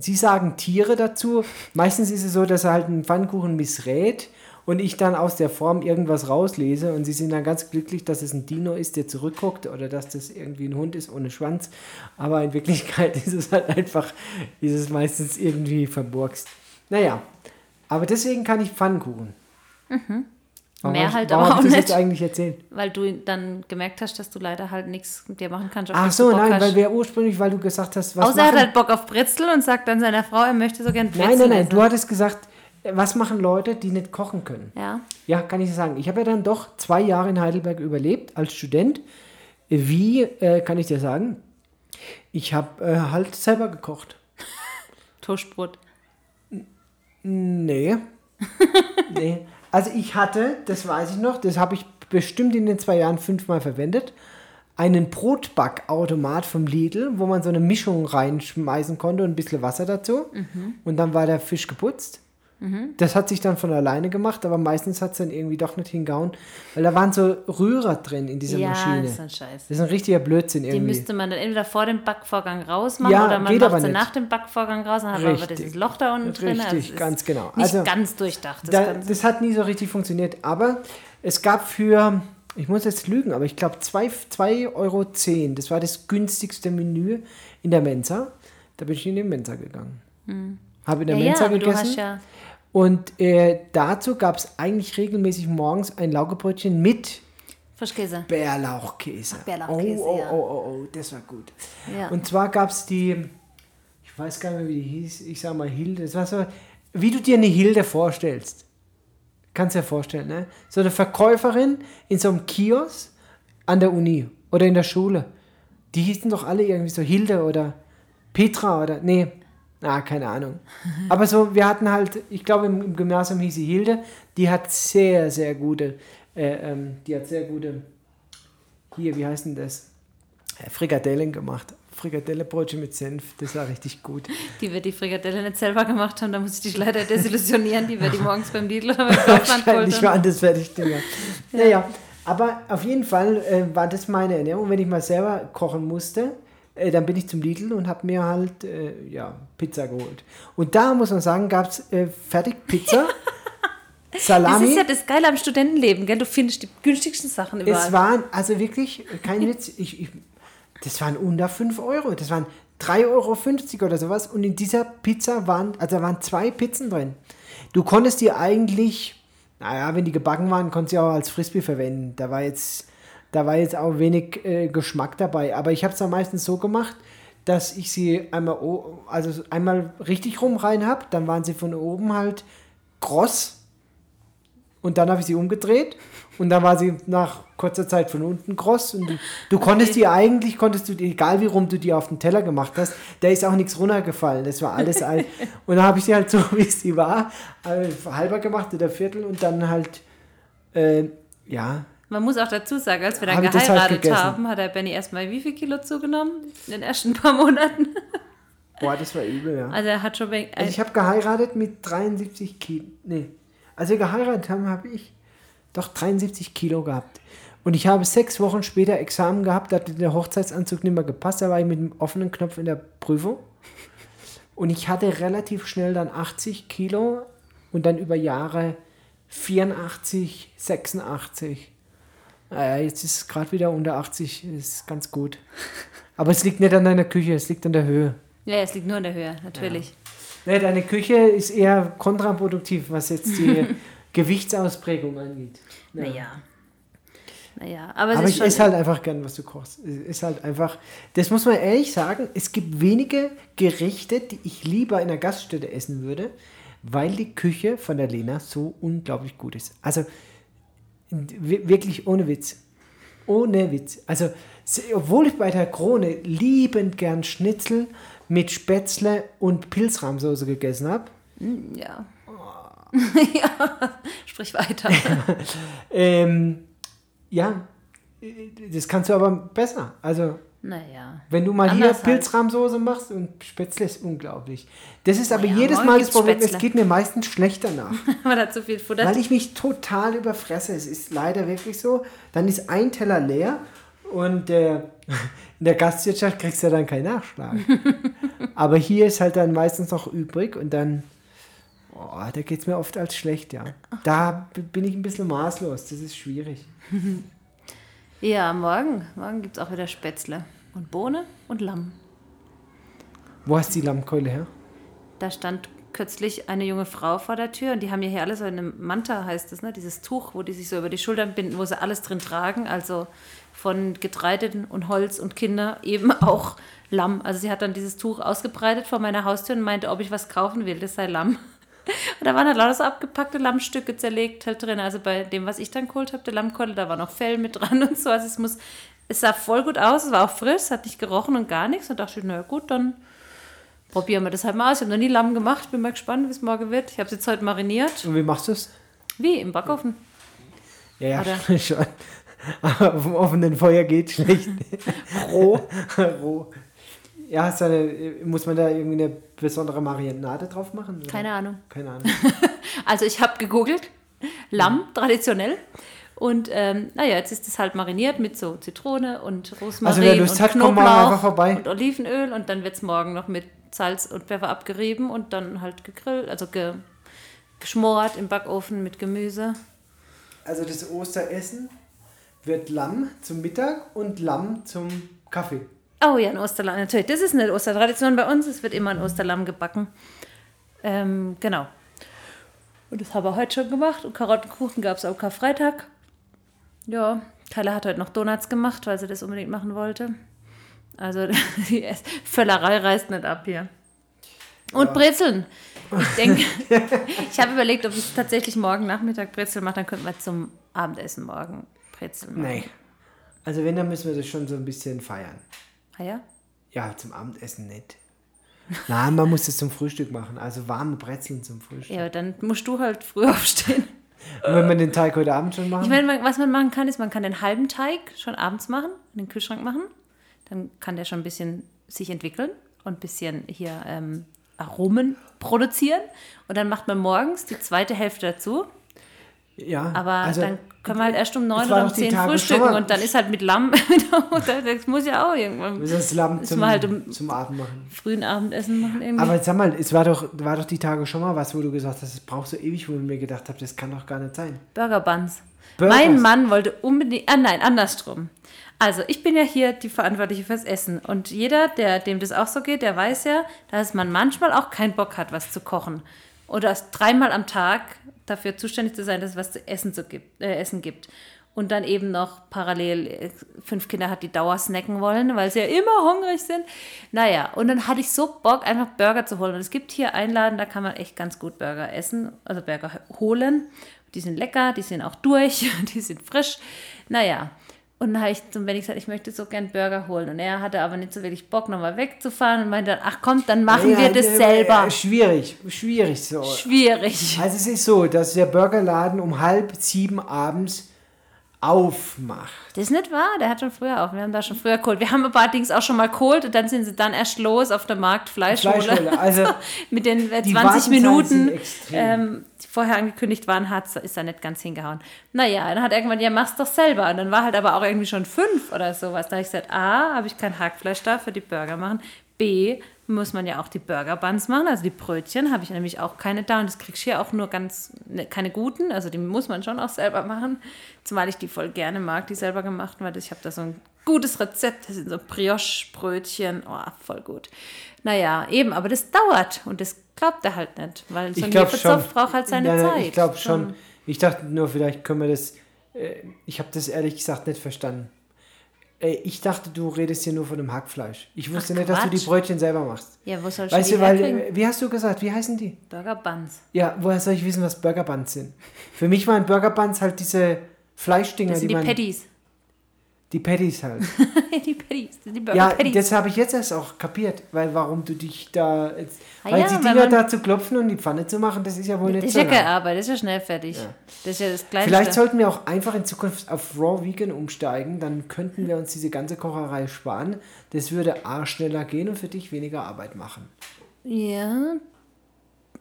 sie sagen Tiere dazu. Meistens ist es so, dass er halt einen Pfannkuchen missrät und ich dann aus der Form irgendwas rauslese und sie sind dann ganz glücklich, dass es ein Dino ist, der zurückguckt oder dass das irgendwie ein Hund ist ohne Schwanz. Aber in Wirklichkeit ist es halt einfach, ist es meistens irgendwie verburgst. Naja, aber deswegen kann ich Pfannkuchen. Warum Mehr halt warum aber auch nicht. eigentlich erzählt? Weil du dann gemerkt hast, dass du leider halt nichts mit dir machen kannst. Ach so, nein, hast. weil wir ursprünglich, weil du gesagt hast, was Außer er hat machen- halt Bock auf Brezel und sagt dann seiner Frau, er möchte so gern Brezel Nein, nein, nein, essen. du hattest gesagt, was machen Leute, die nicht kochen können? Ja, Ja, kann ich sagen. Ich habe ja dann doch zwei Jahre in Heidelberg überlebt als Student. Wie äh, kann ich dir sagen? Ich habe äh, halt selber gekocht. Toastbrot. Nee. nee. Also ich hatte, das weiß ich noch, das habe ich bestimmt in den zwei Jahren fünfmal verwendet, einen Brotbackautomat vom Lidl, wo man so eine Mischung reinschmeißen konnte und ein bisschen Wasser dazu. Und dann war der Fisch geputzt Das hat sich dann von alleine gemacht, aber meistens hat es dann irgendwie doch nicht hingehauen, weil da waren so Rührer drin in dieser Ja, Maschine. das ist ein Scheiß. Das ist ein richtiger Blödsinn Die irgendwie. müsste man dann entweder vor dem Backvorgang rausmachen Ja, oder man macht aber sie nicht. nach dem Backvorgang raus und hat aber Richtig. dieses Loch da unten drin. Also Richtig, ist ganz genau. Nicht Also, ganz durchdacht. Das Da, das hat nie so richtig funktioniert, aber es gab für, ich muss jetzt lügen, aber ich glaube 2,10 Euro, das war das günstigste Menü in der Mensa. Da bin ich in die Mensa gegangen. Habe in der Hm. ja, Mensa ja, aber du gegessen. hast ja Und äh, dazu gab es eigentlich regelmäßig morgens ein Laugebrötchen mit Frischkäse. Bärlauchkäse. Ach, Bärlauchkäse, oh, oh, oh, oh, oh, das war gut. Ja. Und zwar gab es die, ich weiß gar nicht mehr, wie die hieß, ich sag mal Hilde, das war so, wie du dir eine Hilde vorstellst. Kannst dir vorstellen, ne? So eine Verkäuferin in so einem Kiosk an der Uni oder in der Schule. Die hießen doch alle irgendwie so Hilde oder Petra oder, nee, ah, keine Ahnung. Aber so, wir hatten halt, ich glaube im, im Gymnasium hieß sie Hilde, die hat sehr, sehr gute, äh, ähm, die hat sehr gute, hier, wie heißt denn das? Äh, Frikadellen gemacht. Frikadellebrötchen mit Senf, das war richtig gut. Die wir die Frikadelle nicht selber gemacht haben, da muss ich dich leider desillusionieren, die wir die morgens beim Lidl oder beim Kaufland geholt haben. waren das Fertigdinger. Naja, aber auf jeden Fall äh, war das meine Ernährung. Wenn ich mal selber kochen musste, äh, dann bin ich zum Lidl und habe mir halt äh, ja, Pizza geholt. Und da muss man sagen, gab es äh, Fertigpizza, Das Salami. ist ja das Geile am Studentenleben, gell? Du findest die günstigsten Sachen überall. Es waren, also wirklich, kein Witz, ich, ich, das waren unter 5 Euro. Das waren 3,50 Euro oder sowas. Und in dieser Pizza waren, also da waren zwei Pizzen drin. Du konntest die eigentlich, naja, wenn die gebacken waren, konntest du sie auch als Frisbee verwenden. Da war jetzt, da war jetzt auch wenig äh, Geschmack dabei. Aber ich habe es dann meistens so gemacht, dass ich sie einmal, also einmal richtig rum rein habe. Dann waren sie von oben halt kross. Und dann habe ich sie umgedreht und dann war sie nach kurzer Zeit von unten kross und du, du konntest die eigentlich, konntest du, die, egal wie rum du die auf den Teller gemacht hast, da ist auch nichts runtergefallen, das war alles alt. Und dann habe ich sie halt so, wie sie war, äh, halber gemacht oder Viertel und dann halt, äh, ja, Man muss auch dazu sagen, als wir dann Hab halt geheiratet gegessen. haben, hat der Benny erstmal wie viel Kilo zugenommen in den ersten paar Monaten. boah, das war übel, ja. Also er hat schon be- Also ich habe geheiratet mit 73 Kilo, nee, als wir geheiratet haben, habe ich doch 73 Kilo gehabt. Und ich habe sechs Wochen später Examen gehabt, da hat der Hochzeitsanzug nicht mehr gepasst, da war ich mit einem offenen Knopf in der Prüfung. Und ich hatte relativ schnell dann 80 Kilo und dann über Jahre 84, 86. Naja, jetzt ist es gerade wieder unter 80, ist ganz gut. Aber es liegt nicht an deiner Küche, es liegt an der Höhe. ja, es liegt nur in der Höhe, natürlich. Nee, deine Küche ist eher kontraproduktiv, was jetzt die Gewichtsausprägung angeht. Ja. Naja. Naja, aber es Aber ich esse halt einfach gern, was du kochst. Es ist halt einfach, das muss man ehrlich sagen, es gibt wenige Gerichte, die ich lieber in einer Gaststätte essen würde, weil die Küche von der Lena so unglaublich gut ist. Also wirklich ohne Witz. Ohne Witz. Also, obwohl ich bei der Krone liebend gern Schnitzel mit Spätzle und Pilzrahmsoße gegessen habe, ja. ja, sprich weiter. ähm, ja, das kannst du aber besser. Also, naja. Wenn du mal Anders hier halt. Pilzrahmsoße machst und Spätzle ist unglaublich. Das ist aber ja, jedes Mal das Problem, es Spätzle. geht mir meistens schlecht danach. Man hat zu viel Futter. weil ich mich total überfresse. Es ist leider wirklich so. Dann ist ein Teller leer und äh, in der Gastwirtschaft kriegst du dann keinen Nachschlag. aber hier ist halt dann meistens noch übrig und dann, oh, da geht es mir oft als schlecht, ja. Da bin ich ein bisschen maßlos. Das ist schwierig. Ja, morgen. Morgen gibt es auch wieder Spätzle. Und Bohne und Lamm. Wo hast du die Lammkeule her? Da stand kürzlich eine junge Frau vor der Tür und die haben ja hier alle so eine Manta, heißt das, ne? Dieses Tuch, wo die sich so über die Schultern binden, wo sie alles drin tragen. Also von Getreide und Holz und Kinder eben auch Lamm. Also sie hat dann dieses Tuch ausgebreitet vor meiner Haustür und meinte, ob ich was kaufen will, das sei Lamm. Und da waren halt lauter so abgepackte Lammstücke zerlegt halt drin. Also bei dem, was ich dann geholt habe, der Lammkeule, da war noch Fell mit dran und so. Also es muss, es sah voll gut aus, es war auch frisch, es hat nicht gerochen und gar nichts. Und dachte ich, na gut, dann probieren wir das halt mal aus. Ich habe noch nie Lamm gemacht, bin mal gespannt, wie es morgen wird. Ich habe es jetzt heute mariniert. Und wie machst du es? Wie? Im Backofen. Ja, ja, Oder? schon. Aber vom offenen Feuer geht schlecht. Roh. Roh. Ja, eine, muss man da irgendwie eine besondere Marinade drauf machen? oder? Keine Ahnung. Keine Ahnung. Also ich habe gegoogelt, Lamm traditionell. Und ähm, naja, jetzt ist es halt mariniert mit so Zitrone und Rosmarin Also und hat, Knoblauch und Olivenöl und dann wird es morgen noch mit Salz und Pfeffer abgerieben und dann halt gegrillt, also ge, geschmort im Backofen mit Gemüse. Also das Osteressen wird Lamm zum Mittag und Lamm zum Kaffee. Oh ja, ein Osterlamm, natürlich. Das ist eine Ostertradition bei uns. Es wird immer ein Osterlamm gebacken. Ähm, genau. Und das haben wir heute schon gemacht. Und Karottenkuchen gab es am Karfreitag. Ja, Kyla hat heute noch Donuts gemacht, weil sie das unbedingt machen wollte. Also die Völlerei reißt nicht ab hier. Und Brezeln. Ich denke, ich habe überlegt, ob ich tatsächlich morgen Nachmittag Brezel mache, dann könnten wir zum Abendessen morgen Brezeln machen. Nee. Also wenn, dann müssen wir das schon so ein bisschen feiern. Ah ja? Ja, zum Abendessen nicht. Nein, man muss das zum Frühstück machen. Also warme Brezeln zum Frühstück. Ja, dann musst du halt früh aufstehen. Und wenn wir den Teig heute Abend schon machen? Ich meine, man- was man machen kann, ist, man kann den halben Teig schon abends machen, in den Kühlschrank machen. Dann kann der schon ein bisschen sich entwickeln und ein bisschen hier ähm, Aromen produzieren. Und dann macht man morgens die zweite Hälfte dazu. Ja, Aber also, dann können wir halt erst um neun oder um zehn Tage frühstücken. schon Und dann ist halt mit Lamm, das muss ja auch irgendwann müssen das Lamm zum, halt um- zum Abend machen. frühen Abendessen machen irgendwie. Aber sag mal, es war doch, war doch die Tage schon mal was, wo du gesagt hast, es braucht so ewig, wo ich mir gedacht habe, das kann doch gar nicht sein. Burger Buns. Burgers. Mein Mann wollte unbedingt, ah nein, andersrum. Also ich bin ja hier die Verantwortliche fürs Essen und jeder, der dem das auch so geht, der weiß ja, dass man manchmal auch keinen Bock hat, was zu kochen oder dreimal am Tag dafür zuständig zu sein, dass es was zu essen, zu gibt, äh, essen gibt. Und dann eben noch parallel äh, fünf Kinder hat, die Dauer snacken wollen, weil sie ja immer hungrig sind. Naja, und dann hatte ich so Bock, einfach Burger zu holen. Und es gibt hier Einladen, da kann man echt ganz gut Burger essen, also Burger holen. Die sind lecker, die sind auch durch, die sind frisch. Naja, und dann habe ich zum Benny gesagt, ich möchte so gern Burger holen. Und er hatte aber nicht so wirklich Bock, nochmal wegzufahren und meinte dann, ach komm, dann machen Ja, wir das äh, selber. Schwierig, schwierig so. Schwierig. Also es ist so, dass der Burgerladen um halb sieben abends aufmacht. Das ist nicht wahr, der hat schon früher auf. Wir haben da schon früher geholt. Wir haben aber allerdings auch schon mal geholt und dann sind sie dann erst los auf der Markt Fleischhole. Also Mit den äh, die 20 Wartezeiten Minuten, ähm, die vorher angekündigt waren, hat, ist da nicht ganz hingehauen. Naja, dann hat er irgendwann, ja, mach's doch selber. Und dann war halt aber auch irgendwie schon fünf oder sowas. Da habe ich gesagt, A, habe ich kein Hackfleisch da für die Burger machen. B, muss man ja auch die Burger Buns machen, also die Brötchen habe ich nämlich auch keine da und das kriegst du hier auch nur ganz, ne, keine guten, also die muss man schon auch selber machen, zumal ich die voll gerne mag, die selber gemacht, weil ich habe da so ein gutes Rezept, das sind so Brioche-Brötchen, oh, voll gut. Naja, eben, aber das dauert und das glaubt er halt nicht, weil so ein. Hefezopf braucht halt seine Nein, nein, Zeit. Ich glaube schon. Ich dachte nur, vielleicht können wir das. Äh, ich habe das ehrlich gesagt nicht verstanden. Äh, ich dachte, du redest hier nur von dem Hackfleisch. Ich wusste Ach, nicht, dass du die Quatsch. Brötchen selber machst. Ja, wo soll ich Weißt die du, weil, herkriegen? wie hast du gesagt, wie heißen die? Burger Buns. Ja, woher soll ich wissen, was Burger Buns sind? Für mich waren Burger Buns halt diese Fleischdinger, Das sind die, man. Patties. Die Patties halt. die Patties, das die Burger ja, Patties. das habe ich jetzt erst auch kapiert, weil warum du dich da. Jetzt, Ah weil ja, die Dinger da zu klopfen und die Pfanne zu machen, das ist ja wohl das nicht ist so. ja keine. Arbeit, das ist ja schnell fertig. Das ist ja das Kleinste. Vielleicht sollten wir auch einfach in Zukunft auf Raw Vegan umsteigen, dann könnten wir uns diese ganze Kocherei sparen. Das würde A schneller gehen und für dich weniger Arbeit machen. Ja.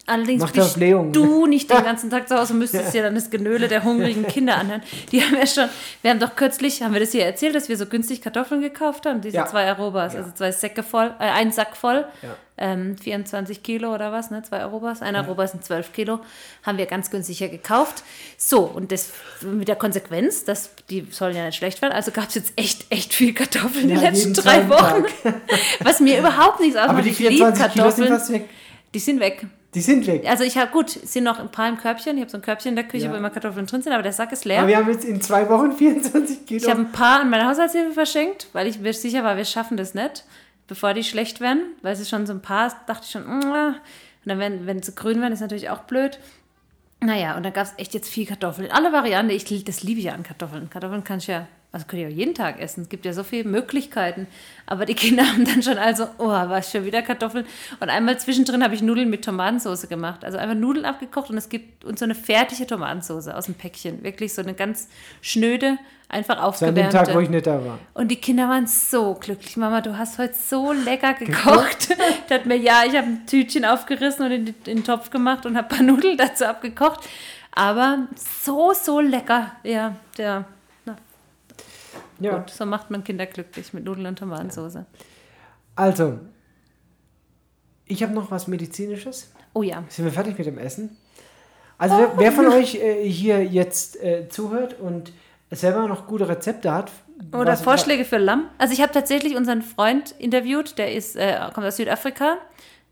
Allerdings Macht bist du nicht den ganzen Tag zu Hause und müsstest dir dann das Genöle der hungrigen Kinder anhören. Die haben ja schon, wir haben doch kürzlich, haben wir das hier erzählt, dass wir so günstig Kartoffeln gekauft haben, diese Ja. zwei Arobas, Ja. also zwei Säcke voll, äh, ein Sack voll, Ja. ähm, 24 Kilo oder was, ne, zwei Arobas, ein Aroba sind 12 Kilo, haben wir ganz günstig hier gekauft. So, und das mit der Konsequenz, dass die sollen ja nicht schlecht werden, also gab es jetzt echt, echt viel Kartoffeln in Ja, den letzten drei Wochen, was mir überhaupt nichts ausmacht. Aber die Ich lieb 24 Kilo sind fast weg. Die sind weg. Die sind weg. Also ich habe, gut, es sind noch ein paar im Körbchen. Ich habe so ein Körbchen in der Küche, Ja. wo immer Kartoffeln drin sind, aber der Sack ist Aber leer. wir haben jetzt in zwei Wochen 24 Kilo. Ich habe ein paar an meine Haushaltshilfe verschenkt, weil ich mir sicher war, wir schaffen das nicht, bevor die schlecht werden. Weil es ist schon so ein paar, dachte ich schon, mm, und dann, wenn, wenn sie grün werden, ist natürlich auch blöd. Naja, und dann gab es echt jetzt viel Kartoffeln. Alle Varianten. Ich, das liebe ich ja an Kartoffeln. Kartoffeln kann ich ja, Also könnt ihr auch jeden Tag essen. Es gibt ja so viele Möglichkeiten. Aber die Kinder haben dann schon also, oh, was schon wieder Kartoffeln. Und einmal zwischendrin habe ich Nudeln mit Tomatensauce gemacht. Also einfach Nudeln abgekocht und es gibt uns so eine fertige Tomatensauce aus dem Päckchen. Wirklich so eine ganz schnöde, einfach aufgewärmte. An dem Tag, wo ich nicht da war. Und die Kinder waren so glücklich. Mama, du hast heute so lecker gekocht. ich dachte mir, ja, ich habe ein Tütchen aufgerissen und in, in den Topf gemacht und habe ein paar Nudeln dazu abgekocht. Aber so, so lecker. Ja, der ja. Gut, so macht man Kinder glücklich mit Nudeln und Tomatensauce. Also, ich habe noch was Medizinisches. Oh ja. Sind wir fertig mit dem Essen? Also, oh. wer, wer, von euch äh, hier jetzt äh, zuhört und selber noch gute Rezepte hat. Oder Vorschläge für Lamm. Also, ich habe tatsächlich unseren Freund interviewt, der ist, äh, kommt aus Südafrika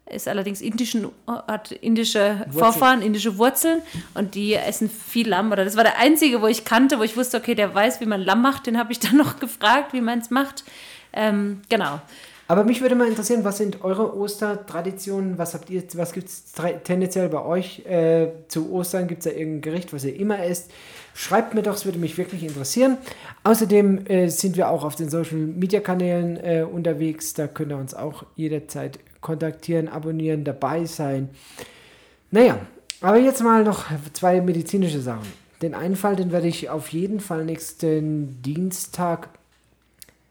ist allerdings indischen, hat indische Wurzeln. Vorfahren, indische Wurzeln und die essen viel Lamm. Oder das war der einzige, wo ich kannte, wo ich wusste, okay, der weiß, wie man Lamm macht. Den habe ich dann noch gefragt, wie man es macht. Ähm, genau. Aber mich würde mal interessieren, was sind eure Ostertraditionen? Was habt ihr, was gibt es tendenziell bei euch äh, zu Ostern? Gibt es da irgendein Gericht, was ihr immer esst? Schreibt mir doch, es würde mich wirklich interessieren. Außerdem äh, sind wir auch auf den Social Media Kanälen äh, unterwegs. Da könnt ihr uns auch jederzeit kontaktieren, abonnieren, dabei sein. Naja, aber jetzt mal noch zwei medizinische Sachen. Den einen Fall, den werde ich auf jeden Fall nächsten Dienstag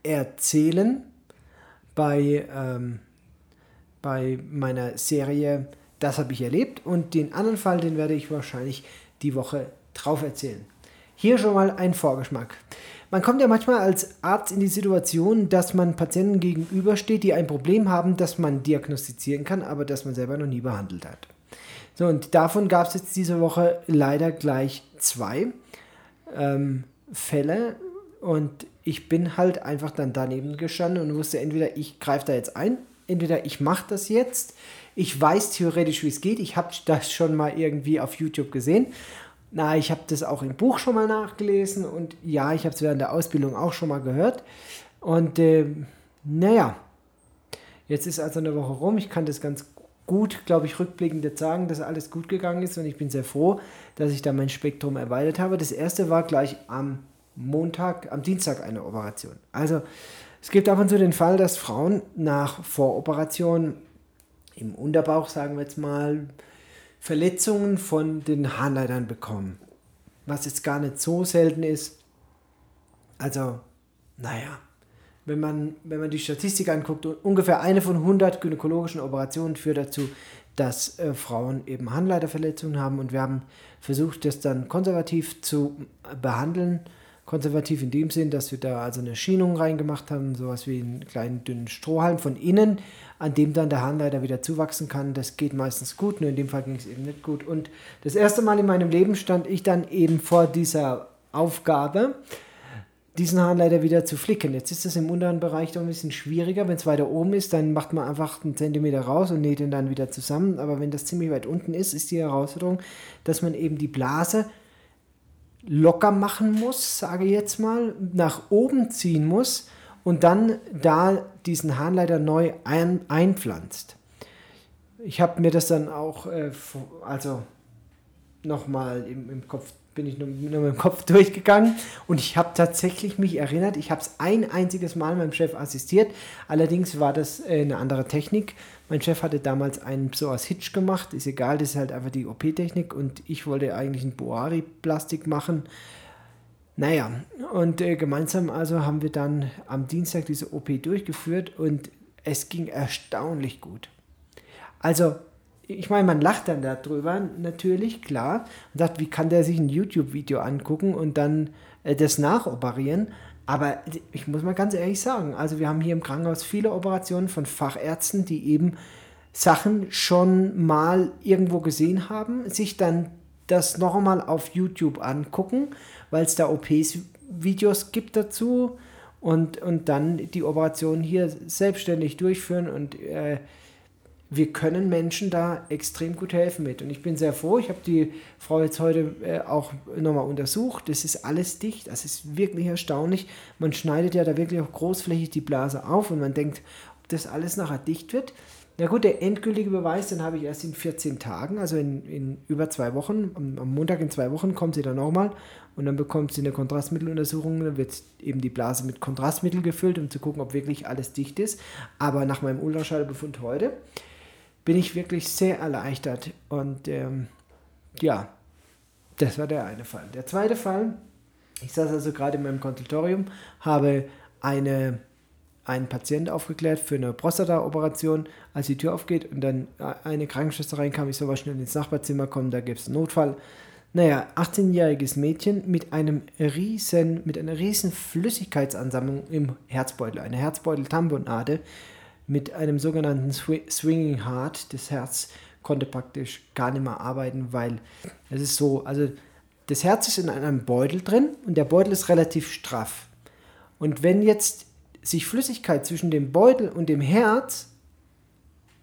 erzählen bei, ähm, bei meiner Serie Das habe ich erlebt. Und den anderen Fall, den werde ich wahrscheinlich die Woche drauf erzählen. Hier schon mal ein Vorgeschmack. Man kommt ja manchmal als Arzt in die Situation, dass man Patienten gegenübersteht, die ein Problem haben, das man diagnostizieren kann, aber das man selber noch nie behandelt hat. So, und davon gab es jetzt diese Woche leider gleich zwei ähm, Fälle. Und ich bin halt einfach dann daneben gestanden und wusste entweder, ich greife da jetzt ein, entweder ich mache das jetzt. Ich weiß theoretisch, wie es geht. Ich habe das schon mal irgendwie auf YouTube gesehen. Na, ich habe das auch im Buch schon mal nachgelesen und ja, ich habe es während der Ausbildung auch schon mal gehört. Und äh, naja, jetzt ist also eine Woche rum. Ich kann das ganz gut, glaube ich, rückblickend jetzt sagen, dass alles gut gegangen ist und ich bin sehr froh, dass ich da mein Spektrum erweitert habe. Das erste war gleich am Montag, am Dienstag eine Operation. Also es gibt ab und zu den Fall, dass Frauen nach Voroperation im Unterbauch, sagen wir jetzt mal, Verletzungen von den Harnleitern bekommen. Was jetzt gar nicht so selten ist. Also, naja, wenn man, wenn man die Statistik anguckt, ungefähr eine von 100 gynäkologischen Operationen führt dazu, dass äh, Frauen eben Harnleiterverletzungen haben und wir haben versucht, das dann konservativ zu behandeln konservativ in dem Sinn, dass wir da also eine Schienung reingemacht haben, sowas wie einen kleinen dünnen Strohhalm von innen, an dem dann der Harnleiter wieder zuwachsen kann. Das geht meistens gut, nur in dem Fall ging es eben nicht gut. Und das erste Mal in meinem Leben stand ich dann eben vor dieser Aufgabe, diesen Harnleiter wieder zu flicken. Jetzt ist das im unteren Bereich doch ein bisschen schwieriger. Wenn es weiter oben ist, dann macht man einfach einen Zentimeter raus und näht ihn dann wieder zusammen. Aber wenn das ziemlich weit unten ist, ist die Herausforderung, dass man eben die Blase locker machen muss, sage ich jetzt mal, nach oben ziehen muss und dann da diesen Harnleiter neu ein, einpflanzt. Ich habe mir das dann auch, äh, also nochmal im, im Kopf bin ich nur, nur mit dem Kopf durchgegangen und ich habe tatsächlich mich erinnert, ich habe es ein einziges Mal meinem Chef assistiert, allerdings war das äh, eine andere Technik. Mein Chef hatte damals einen so aus Hitch gemacht, ist egal, das ist halt einfach die OP-Technik und ich wollte eigentlich ein Boari-Plastik machen. Naja, und äh, gemeinsam also haben wir dann am Dienstag diese OP durchgeführt und es ging erstaunlich gut. Also ich meine, man lacht dann darüber natürlich, klar, und sagt, wie kann der sich ein YouTube-Video angucken und dann äh, das nachoperieren. Aber ich muss mal ganz ehrlich sagen, also wir haben hier im Krankenhaus viele Operationen von Fachärzten, die eben Sachen schon mal irgendwo gesehen haben, sich dann das noch einmal auf YouTube angucken, weil es da OPs-Videos gibt dazu und, und dann die Operation hier selbstständig durchführen und äh, wir können Menschen da extrem gut helfen mit. Und ich bin sehr froh, ich habe die Frau jetzt heute äh, auch nochmal untersucht. Das ist alles dicht, das ist wirklich erstaunlich. Man schneidet ja da wirklich auch großflächig die Blase auf und man denkt, ob das alles nachher dicht wird. Ja gut, der endgültige Beweis, den habe ich erst in 14 Tagen, also in, in über zwei Wochen. Am, Montag in zwei Wochen kommt sie dann nochmal und dann bekommt sie eine Kontrastmitteluntersuchung. Dann wird eben die Blase mit Kontrastmittel gefüllt, um zu gucken, ob wirklich alles dicht ist. Aber nach meinem Ultraschallbefund heute bin ich wirklich sehr erleichtert. Und ähm, ja, das war der eine Fall. Der zweite Fall, ich saß also gerade in meinem Konsultorium, habe eine, einen Patient aufgeklärt für eine Prostata-Operation, als die Tür aufgeht und dann eine Krankenschwester reinkam, ich soll mal schnell ins Nachbarzimmer kommen, da gibt es einen Notfall. Naja, 18-jähriges Mädchen mit einem riesen, mit einer riesen Flüssigkeitsansammlung im Herzbeutel, eine Herzbeutel-Tamponade mit einem sogenannten Swinging Heart. Das Herz konnte praktisch gar nicht mehr arbeiten, weil es ist so, also das Herz ist in einem Beutel drin und der Beutel ist relativ straff. Und wenn jetzt sich Flüssigkeit zwischen dem Beutel und dem Herz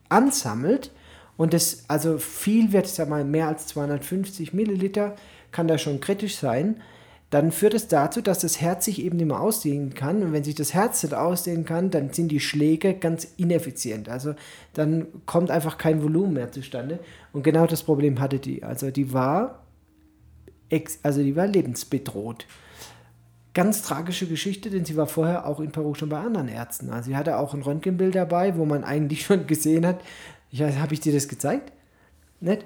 ansammelt und es also viel wird, sag mal mehr als 250 Milliliter, kann da schon kritisch sein, dann führt es dazu, dass das Herz sich eben nicht mehr ausdehnen kann. Und wenn sich das Herz nicht ausdehnen kann, dann sind die Schläge ganz ineffizient. Also dann kommt einfach kein Volumen mehr zustande. Und genau das Problem hatte die. Also die war, also die war lebensbedroht. Ganz tragische Geschichte, denn sie war vorher auch in Peru schon bei anderen Ärzten. Also sie hatte auch ein Röntgenbild dabei, wo man eigentlich schon gesehen hat, ich habe ich dir das gezeigt? Nicht?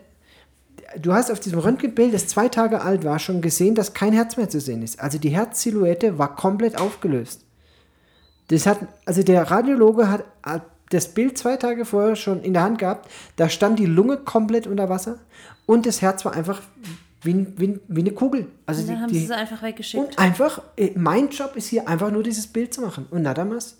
du hast auf diesem Röntgenbild, das zwei Tage alt war, schon gesehen, dass kein Herz mehr zu sehen ist. Also die Herzsilhouette war komplett aufgelöst. Das hat, also der Radiologe hat das Bild zwei Tage vorher schon in der Hand gehabt. Da stand die Lunge komplett unter Wasser und das Herz war einfach wie, wie, wie eine Kugel. Also und dann die, haben sie es einfach weggeschickt. Und einfach, äh, mein Job ist hier einfach nur dieses Bild zu machen. Und Nadamas,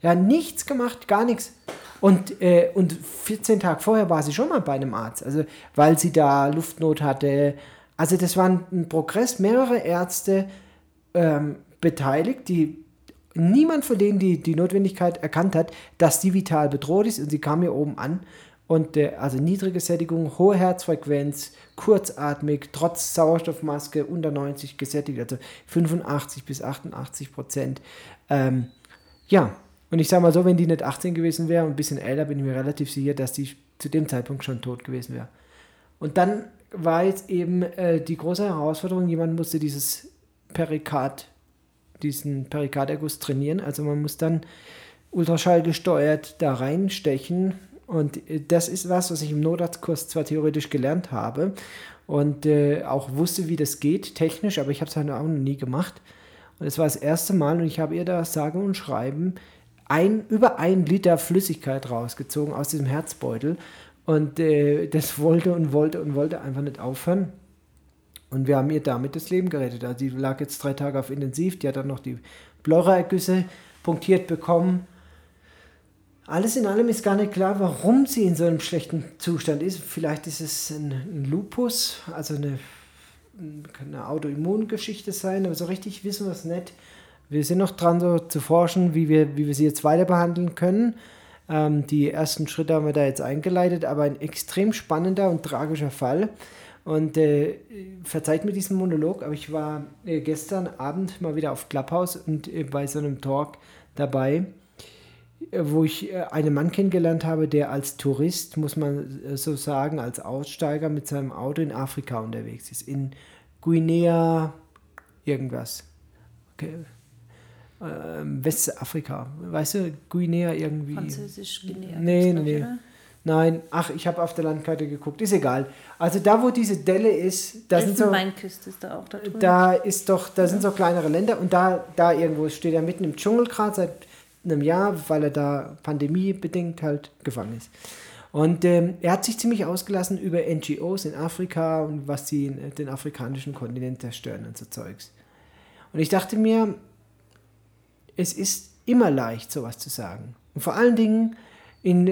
ja, nichts gemacht, gar nichts. Und, äh, und 14 Tage vorher war sie schon mal bei einem Arzt, also weil sie da Luftnot hatte. Also das war ein Progress, mehrere Ärzte ähm, beteiligt, die niemand von denen die, die Notwendigkeit erkannt hat, dass die vital bedroht ist. Und sie kam hier oben an und äh, also niedrige Sättigung, hohe Herzfrequenz, kurzatmig, trotz Sauerstoffmaske unter 90 gesättigt, also 85 bis 88 Prozent. Ähm, ja, und ich sage mal so, wenn die nicht 18 gewesen wäre und ein bisschen älter, bin ich mir relativ sicher, dass die zu dem Zeitpunkt schon tot gewesen wäre. Und dann war jetzt eben äh, die große Herausforderung, jemand musste dieses Perikard, diesen Perikarderguss trainieren. Also man muss dann Ultraschall gesteuert da reinstechen. Und äh, das ist was, was ich im Notarztkurs zwar theoretisch gelernt habe und äh, auch wusste, wie das geht, technisch, aber ich habe es halt auch noch nie gemacht. Und es war das erste Mal und ich habe ihr da sage und schreiben ein, über ein Liter Flüssigkeit rausgezogen aus diesem Herzbeutel. Und äh, das wollte und wollte und wollte einfach nicht aufhören. Und wir haben ihr damit das Leben gerettet. Also die lag jetzt drei Tage auf Intensiv, die hat dann noch die Pleuraergüsse punktiert bekommen. Alles in allem ist gar nicht klar, warum sie in so einem schlechten Zustand ist. Vielleicht ist es ein, ein Lupus, also eine, eine Autoimmungeschichte sein, aber so richtig wissen wir es nicht. Wir sind noch dran, so zu forschen, wie wir, wie wir sie jetzt weiter behandeln können. Ähm, die ersten Schritte haben wir da jetzt eingeleitet, aber ein extrem spannender und tragischer Fall. Und äh, verzeiht mir diesen Monolog, aber ich war äh, gestern Abend mal wieder auf Clubhouse und äh, bei so einem Talk dabei, wo ich äh, einen Mann kennengelernt habe, der als Tourist, muss man äh, so sagen, als Aussteiger mit seinem Auto in Afrika unterwegs ist. In Guinea irgendwas. Okay ähm, Westafrika. Weißt du, Guinea irgendwie. Französisch Guinea. Nee, nee, nee. Nein, ach, ich habe auf der Landkarte geguckt, ist egal. Also da, wo diese Delle ist, da sind so. ist da auch da drüben. Da ist doch, da sind so kleinere Länder und da, da irgendwo steht er mitten im Dschungel gerade seit einem Jahr, weil er da pandemiebedingt halt gefangen ist. Und ähm, er hat sich ziemlich ausgelassen über NGOs in Afrika und was sie den afrikanischen Kontinent zerstören und so Zeugs. Und ich dachte mir, es ist immer leicht, sowas zu sagen. Und vor allen Dingen in,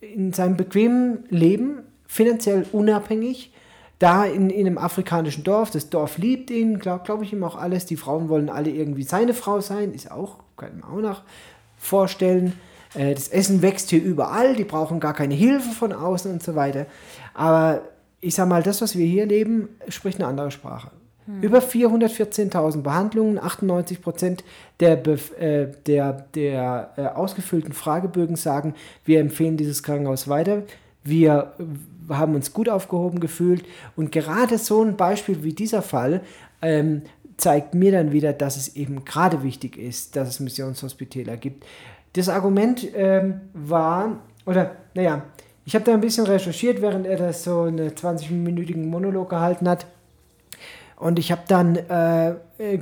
in seinem bequemen Leben, finanziell unabhängig, da in, in einem afrikanischen Dorf, das Dorf liebt ihn, glaube glaub ich ihm auch alles, die Frauen wollen alle irgendwie seine Frau sein, ist auch, kann man auch noch vorstellen. Äh, das Essen wächst hier überall, die brauchen gar keine Hilfe von außen und so weiter. Aber ich sage mal, das, was wir hier leben, spricht eine andere Sprache. Hm. Über 414.000 Behandlungen, 98 Prozent der, äh, der, der äh, ausgefüllten Fragebögen sagen, wir empfehlen dieses Krankenhaus weiter. Wir haben uns gut aufgehoben gefühlt. Und gerade so ein Beispiel wie dieser Fall ähm, zeigt mir dann wieder, dass es eben gerade wichtig ist, dass es Missionshospitäler gibt. Das Argument ähm, war, oder naja, ich habe da ein bisschen recherchiert, während er das so einen 20-minütigen Monolog gehalten hat. Und ich habe dann äh, äh,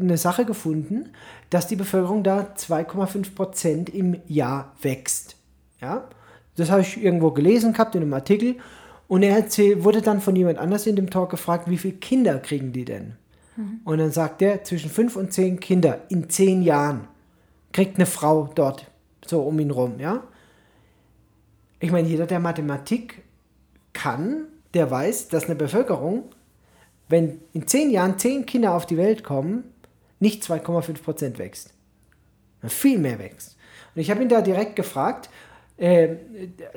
eine Sache gefunden, dass die Bevölkerung da 2,5 Prozent im Jahr wächst. Ja, das habe ich irgendwo gelesen gehabt in einem Artikel. Und er wurde dann von jemand anders in dem Talk gefragt, wie viele Kinder kriegen die denn? Mhm. Und dann sagt er, zwischen fünf und zehn Kinder in zehn Jahren kriegt eine Frau dort so um ihn rum, ja. Ich meine, jeder, der Mathematik kann, der weiß, dass eine Bevölkerung, wenn in zehn Jahren zehn Kinder auf die Welt kommen, nicht 2,5 Prozent wächst. Viel mehr wächst. Und ich habe ihn da direkt gefragt, äh,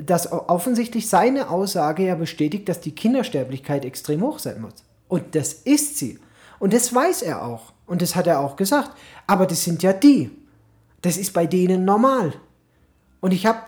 dass offensichtlich seine Aussage ja bestätigt, dass die Kindersterblichkeit extrem hoch sein muss. Und das ist sie. Und das weiß er auch. Und das hat er auch gesagt. Aber das sind ja die. Das ist bei denen normal. Und ich habe,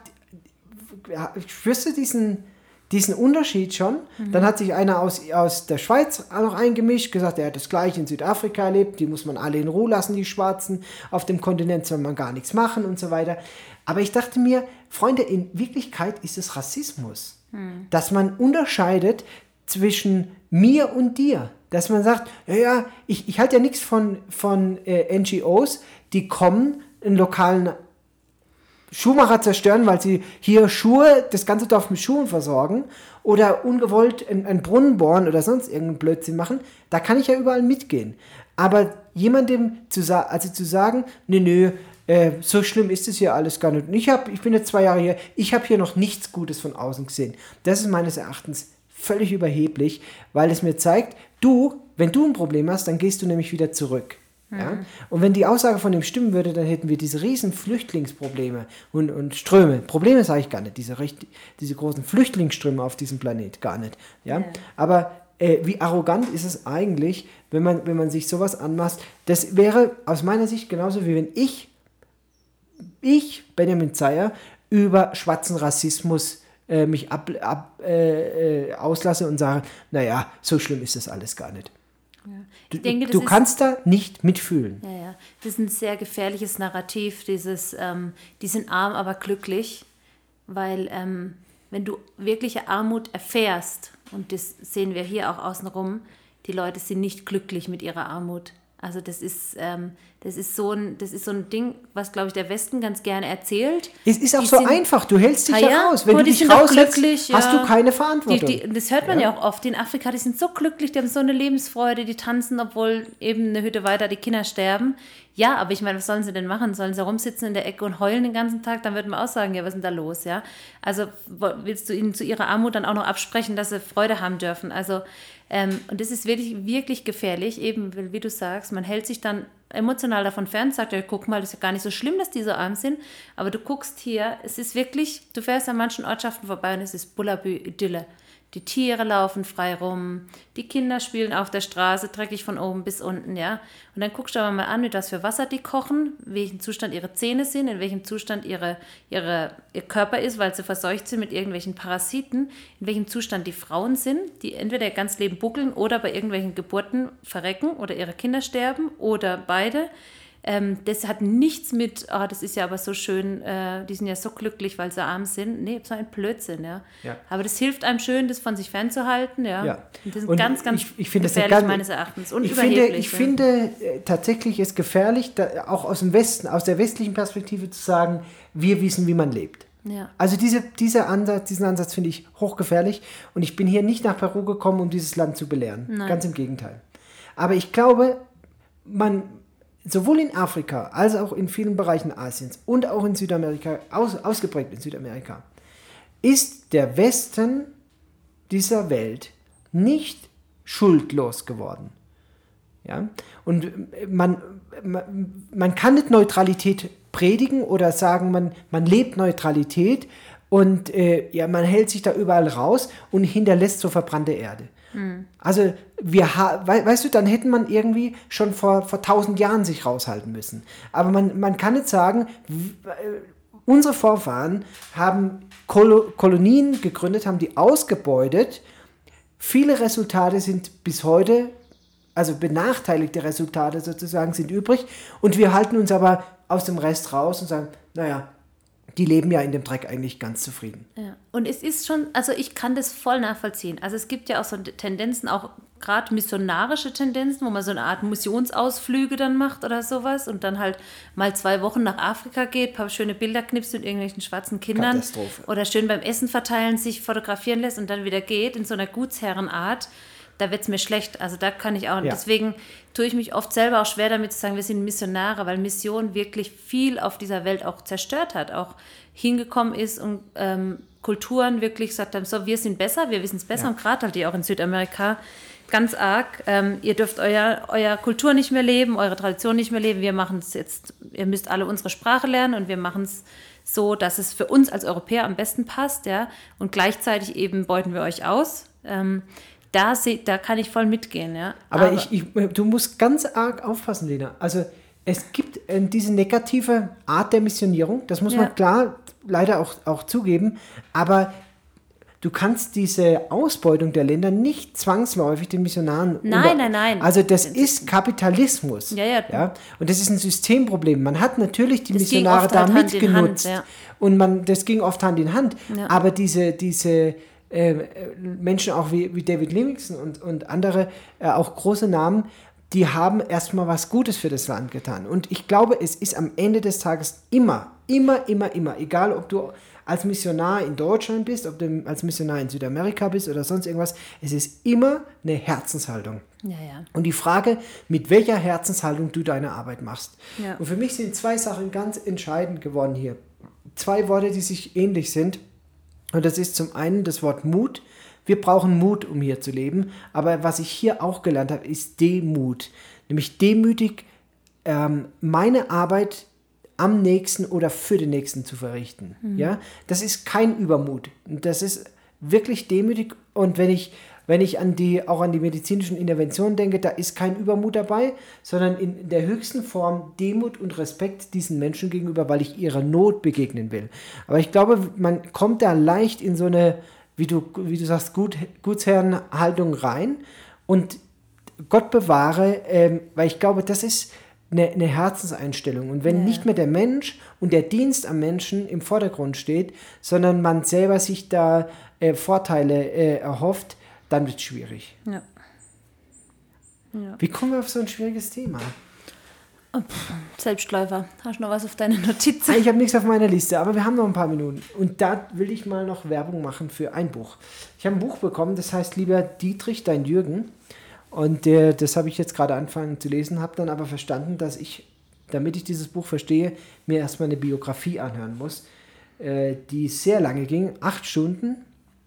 ich wüsste diesen, diesen Unterschied schon. Mhm. Dann hat sich einer aus, aus der Schweiz auch noch eingemischt, gesagt, er hat das gleiche in Südafrika erlebt, die muss man alle in Ruhe lassen, die Schwarzen. Auf dem Kontinent soll man gar nichts machen und so weiter. Aber ich dachte mir, Freunde, in Wirklichkeit ist es Rassismus. Mhm. Dass man unterscheidet zwischen mir und dir. Dass man sagt, ja, ja, ich, ich halte ja nichts von, von äh, NGOs, die kommen, einen lokalen Schuhmacher zerstören, weil sie hier Schuhe, das ganze Dorf mit Schuhen versorgen oder ungewollt einen Brunnen bohren oder sonst irgendeinen Blödsinn machen, da kann ich ja überall mitgehen. Aber jemandem zu, also zu sagen, nö, nö, äh, so schlimm ist es hier alles gar nicht. Und ich, hab, ich bin jetzt zwei Jahre hier, ich habe hier noch nichts Gutes von außen gesehen. Das ist meines Erachtens völlig überheblich, weil es mir zeigt, du, wenn du ein Problem hast, dann gehst du nämlich wieder zurück. Mhm. Ja? Und wenn die Aussage von dem stimmen würde, dann hätten wir diese riesen Flüchtlingsprobleme und, und Ströme. Probleme sage ich gar nicht, diese, diese großen Flüchtlingsströme auf diesem Planet, gar nicht. Ja? ja. Aber äh, wie arrogant ist es eigentlich, wenn man, wenn man sich sowas anmaßt? Das wäre aus meiner Sicht genauso wie wenn ich, ich, Benjamin Zeyer, über schwarzen Rassismus äh, mich ab, ab, äh, äh, auslasse und sage, naja, so schlimm ist das alles gar nicht. Ja. Du, denke, du kannst da nicht mitfühlen. Ja, ja. Das ist ein sehr gefährliches Narrativ, dieses, ähm, die sind arm, aber glücklich, weil ähm, wenn du wirkliche Armut erfährst, und das sehen wir hier auch außenrum, die Leute sind nicht glücklich mit ihrer Armut. Also das ist, ähm, das ist so ein, das ist so ein Ding, was glaube ich der Westen ganz gerne erzählt. Es ist auch die so sind, einfach. Du hältst dich ja, ja raus. Wenn du dich raushältst, hast du keine Verantwortung. Die, die, das hört man ja. ja. auch oft. In Afrika, die sind so glücklich, die haben so eine Lebensfreude, die tanzen, obwohl eben eine Hütte weiter die Kinder sterben. Ja, aber ich meine, was sollen sie denn machen? Sollen sie rumsitzen in der Ecke und heulen den ganzen Tag? Dann wird man auch sagen, ja, was ist denn da los? Ja, also willst du ihnen zu ihrer Armut dann auch noch absprechen, dass sie Freude haben dürfen? Also ähm, und das ist wirklich, wirklich gefährlich, eben wie du sagst, man hält sich dann emotional davon fern, sagt ja, guck mal, das ist ja gar nicht so schlimm, dass die so arm sind, aber du guckst hier, es ist wirklich, du fährst an manchen Ortschaften vorbei und es ist Bullabü-Idylle. Die Tiere laufen frei rum, die Kinder spielen auf der Straße, dreckig von oben bis unten, ja. Und dann guckst du aber mal an, mit was für Wasser die kochen, in welchem Zustand ihre Zähne sind, in welchem Zustand ihre, ihre, ihr Körper ist, weil sie verseucht sind mit irgendwelchen Parasiten, in welchem Zustand die Frauen sind, die entweder ihr ganz Leben buckeln oder bei irgendwelchen Geburten verrecken oder ihre Kinder sterben oder beide. Ähm, das hat nichts mit, oh, das ist ja aber so schön, äh, die sind ja so glücklich, weil sie arm sind. Nee, so ein Blödsinn, ja. ja. Aber das hilft einem schön, das von sich fernzuhalten, ja. ja. Und das ist und ganz, ganz ich, ich finde gefährlich ganz, meines Erachtens. Und ich finde, ich ja. finde äh, tatsächlich ist gefährlich, da, auch aus dem Westen, aus der westlichen Perspektive zu sagen, wir wissen, wie man lebt. Ja. Also diese, dieser Ansatz, diesen Ansatz finde ich hochgefährlich und ich bin hier nicht nach Peru gekommen, um dieses Land zu belehren. Nein. Ganz im Gegenteil. Aber ich glaube, man, sowohl in Afrika als auch in vielen Bereichen Asiens und auch in Südamerika, aus, ausgeprägt in Südamerika, ist der Westen dieser Welt nicht schuldlos geworden. Ja? Und man, man, man kann nicht Neutralität predigen oder sagen, man, man lebt Neutralität und äh, ja, man hält sich da überall raus und hinterlässt so verbrannte Erde. Also wir ha we weißt du, dann hätten man irgendwie schon vor, vor tausend Jahren sich raushalten müssen. Aber man, man kann nicht sagen, äh, unsere Vorfahren haben Kolo Kolonien gegründet, haben die ausgebeutet. Viele Resultate sind bis heute, also benachteiligte Resultate sozusagen, sind übrig. Und wir halten uns aber aus dem Rest raus und sagen, naja, die leben ja in dem Dreck eigentlich ganz zufrieden. Ja. Und es ist schon, also ich kann das voll nachvollziehen. Also es gibt ja auch so Tendenzen, auch gerade missionarische Tendenzen, wo man so eine Art Missionsausflüge dann macht oder sowas und dann halt mal zwei Wochen nach Afrika geht, paar schöne Bilder knipst mit irgendwelchen schwarzen Kindern Katastrophe. oder schön beim Essen verteilen sich fotografieren lässt und dann wieder geht in so einer Gutsherrenart. Da wird es mir schlecht. Also da kann ich auch. Ja. Deswegen tue ich mich oft selber auch schwer damit zu sagen, wir sind Missionare, weil Mission wirklich viel auf dieser Welt auch zerstört hat, auch hingekommen ist und ähm, Kulturen wirklich gesagt haben, so, wir sind besser, wir wissen es besser Ja. und gerade halt die auch in Südamerika ganz arg, ähm, ihr dürft euer, euer Kultur nicht mehr leben, eure Tradition nicht mehr leben, wir machen es jetzt, ihr müsst alle unsere Sprache lernen und wir machen es so, dass es für uns als Europäer am besten passt, ja, und gleichzeitig eben beuten wir euch aus. Ähm, da, seh, da kann ich voll mitgehen, ja. Aber, ich, ich, du musst ganz arg aufpassen, Lena. Also es gibt äh, diese negative Art der Missionierung, das muss Ja. man klar leider auch, auch zugeben, aber du kannst diese Ausbeutung der Länder nicht zwangsläufig den Missionaren Nein, nein, nein. Also das ist Kapitalismus. Ja, ja. Und das ist ein Systemproblem. Man hat natürlich die Das Missionare da halt mitgenutzt. ja. Und man, das ging oft Hand in Hand. Ja. Aber diese, diese äh, äh, Menschen auch wie, wie David Livingstone und, und andere, äh, auch große Namen, die haben erstmal was Gutes für das Land getan. Und ich glaube, es ist am Ende des Tages immer, immer, immer, immer, egal ob du als Missionar in Deutschland bist, ob du als Missionar in Südamerika bist oder sonst irgendwas, es ist immer eine Herzenshaltung. Ja, ja. Und die Frage, mit welcher Herzenshaltung du deine Arbeit machst. Ja. Und für mich sind zwei Sachen ganz entscheidend geworden hier. Zwei Worte, die sich ähnlich sind. Und das ist zum einen das Wort Mut. Wir brauchen Mut, um hier zu leben. Aber was ich hier auch gelernt habe, ist Demut. Nämlich demütig ähm, meine Arbeit am nächsten oder für den nächsten zu verrichten. Ja, das ist kein Übermut. Das ist wirklich demütig. Und wenn ich, wenn ich an die, auch an die medizinischen Interventionen denke, da ist kein Übermut dabei, sondern in der höchsten Form Demut und Respekt diesen Menschen gegenüber, weil ich ihrer Not begegnen will. Aber ich glaube, man kommt da leicht in so eine, wie du, wie du sagst, Gut, Gutsherrenhaltung rein. Und Gott bewahre, ähm, weil ich glaube, das ist eine, eine Herzenseinstellung. Und wenn Ja. nicht mehr der Mensch und der Dienst am Menschen im Vordergrund steht, sondern man selber sich da äh, Vorteile äh, erhofft, dann wird es schwierig. ja. Wie kommen wir auf so ein schwieriges Thema? Selbstläufer. Hast du noch was auf deine Notizen? Ah, Ich habe nichts auf meiner Liste, aber wir haben noch ein paar Minuten. Und da will ich mal noch Werbung machen für ein Buch. Ich habe ein Buch bekommen, das heißt Lieber Dietrich, dein Jürgen. Und äh, das habe ich jetzt gerade angefangen zu lesen, habe dann aber verstanden, dass ich, damit ich dieses Buch verstehe, mir erstmal eine Biografie anhören muss, äh, die sehr lange ging, acht Stunden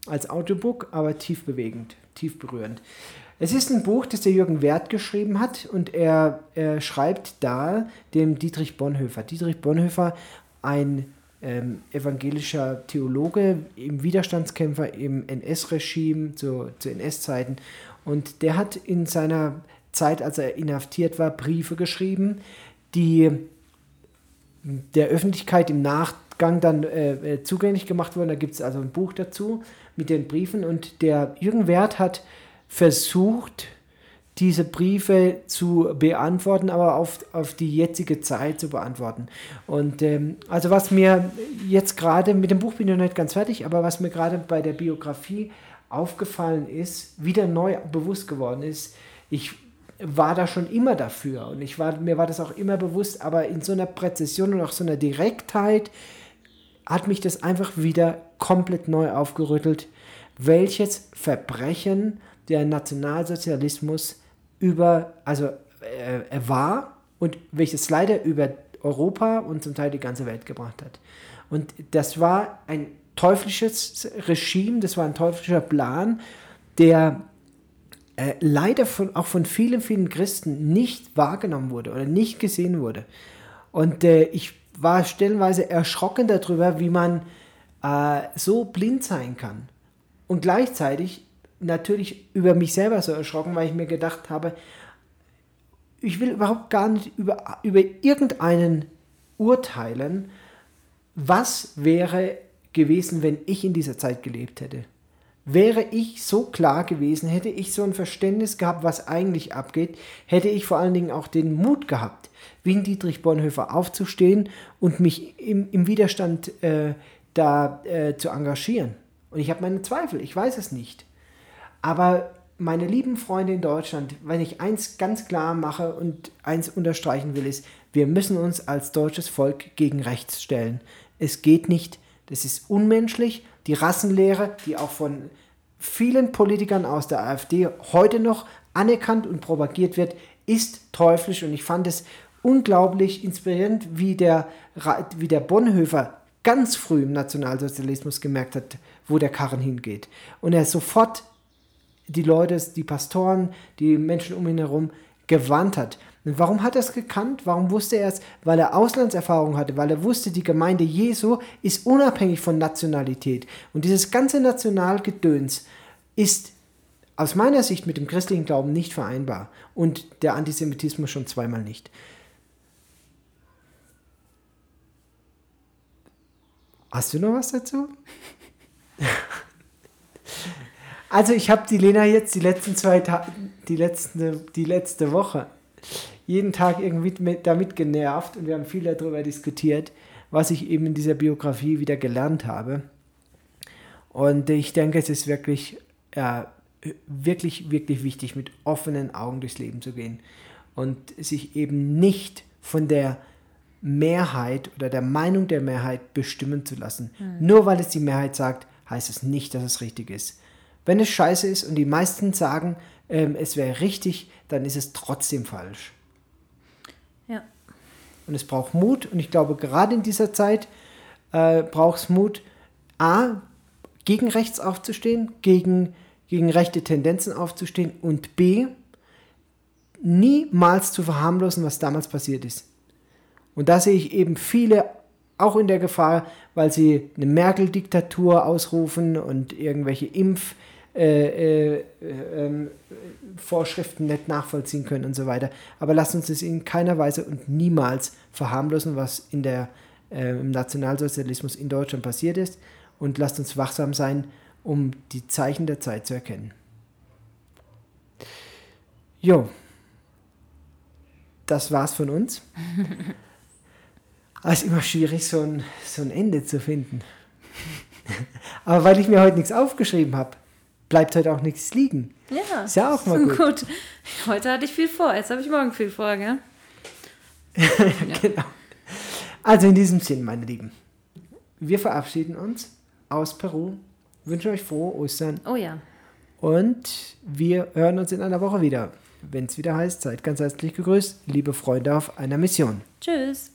als Audiobook, aber tief bewegend, tief berührend. Es ist ein Buch, das der Jürgen Werth geschrieben hat und er, er schreibt da dem Dietrich Bonhoeffer. Dietrich Bonhoeffer, ein ähm, evangelischer Theologe, im Widerstandskämpfer im NS-Regime zu, zu NS-Zeiten. Und der hat in seiner Zeit, als er inhaftiert war, Briefe geschrieben, die der Öffentlichkeit im Nachgang dann äh, äh, zugänglich gemacht wurden. Da gibt es also ein Buch dazu mit den Briefen. Und der Jürgen Werth hat versucht, diese Briefe zu beantworten, aber auf, auf die jetzige Zeit zu beantworten. Und ähm, also was mir jetzt gerade, mit dem Buch bin ich noch nicht ganz fertig, aber was mir gerade bei der Biografie aufgefallen ist, wieder neu bewusst geworden ist, ich war da schon immer dafür und ich war, mir war das auch immer bewusst, aber in so einer Präzision und auch so einer Direktheit hat mich das einfach wieder komplett neu aufgerüttelt, welches Verbrechen der Nationalsozialismus über, also äh, er war und welches leider über Europa und zum Teil die ganze Welt gebracht hat. Und das war ein teuflisches Regime, das war ein teuflischer Plan, der äh, leider von, auch von vielen, vielen Christen nicht wahrgenommen wurde oder nicht gesehen wurde. Und äh, ich war stellenweise erschrocken darüber, wie man äh, so blind sein kann. Und gleichzeitig natürlich über mich selber so erschrocken, weil ich mir gedacht habe, ich will überhaupt gar nicht über, über irgendeinen urteilen, was wäre gewesen, wenn ich in dieser Zeit gelebt hätte. Wäre ich so klar gewesen, hätte ich so ein Verständnis gehabt, was eigentlich abgeht, hätte ich vor allen Dingen auch den Mut gehabt, wie ein Dietrich Bonhoeffer aufzustehen und mich im, im Widerstand äh, da äh, zu engagieren. Und ich habe meine Zweifel, ich weiß es nicht. Aber meine lieben Freunde in Deutschland, wenn ich eins ganz klar mache und eins unterstreichen will, ist, wir müssen uns als deutsches Volk gegen rechts stellen. Es geht nicht, das ist unmenschlich. Die Rassenlehre, die auch von vielen Politikern aus der AfD heute noch anerkannt und propagiert wird, ist teuflisch und ich fand es unglaublich inspirierend, wie der, wie der Bonhoeffer ganz früh im Nationalsozialismus gemerkt hat, wo der Karren hingeht. Und er sofort die Leute, die Pastoren, die Menschen um ihn herum gewandt hat. Und warum hat er es gekannt? Warum wusste er es? Weil er Auslandserfahrung hatte, weil er wusste, die Gemeinde Jesu ist unabhängig von Nationalität. Und dieses ganze Nationalgedöns ist aus meiner Sicht mit dem christlichen Glauben nicht vereinbar und der Antisemitismus schon zweimal nicht. Hast du noch was dazu? Also ich habe die Lena jetzt die letzten zwei Tage, die, letzte, die letzte Woche, jeden Tag irgendwie mit, damit genervt und wir haben viel darüber diskutiert, was ich eben in dieser Biografie wieder gelernt habe. Und ich denke, es ist wirklich, äh, wirklich, wirklich wichtig, mit offenen Augen durchs Leben zu gehen und sich eben nicht von der Mehrheit oder der Meinung der Mehrheit bestimmen zu lassen. Mhm. Nur weil es die Mehrheit sagt, heißt es nicht, dass es richtig ist. Wenn es scheiße ist und die meisten sagen, ähm, es wäre richtig, dann ist es trotzdem falsch. Ja. Und es braucht Mut und ich glaube, gerade in dieser Zeit äh, braucht es Mut, A, gegen rechts aufzustehen, gegen, gegen rechte Tendenzen aufzustehen und B, niemals zu verharmlosen, was damals passiert ist. Und da sehe ich eben viele auch in der Gefahr, weil sie eine Merkel-Diktatur ausrufen und irgendwelche Impf- äh, äh, ähm, Vorschriften nicht nachvollziehen können und so weiter. Aber lasst uns das in keiner Weise und niemals verharmlosen, was in der, äh, im Nationalsozialismus in Deutschland passiert ist. Und lasst uns wachsam sein, um die Zeichen der Zeit zu erkennen. Jo, das war's von uns. Es ist immer schwierig, so ein, so ein Ende zu finden. Aber weil ich mir heute nichts aufgeschrieben habe, bleibt heute auch nichts liegen. Ja. Ist ja auch mal gut. gut. Heute hatte ich viel vor, jetzt habe ich morgen viel vor, gell? ja. Genau. Also in diesem Sinn, meine Lieben, wir verabschieden uns aus Peru, wünschen euch frohe Ostern. Oh ja. Und wir hören uns in einer Woche wieder, wenn es wieder heißt, seid ganz herzlich gegrüßt, liebe Freunde auf einer Mission. Tschüss.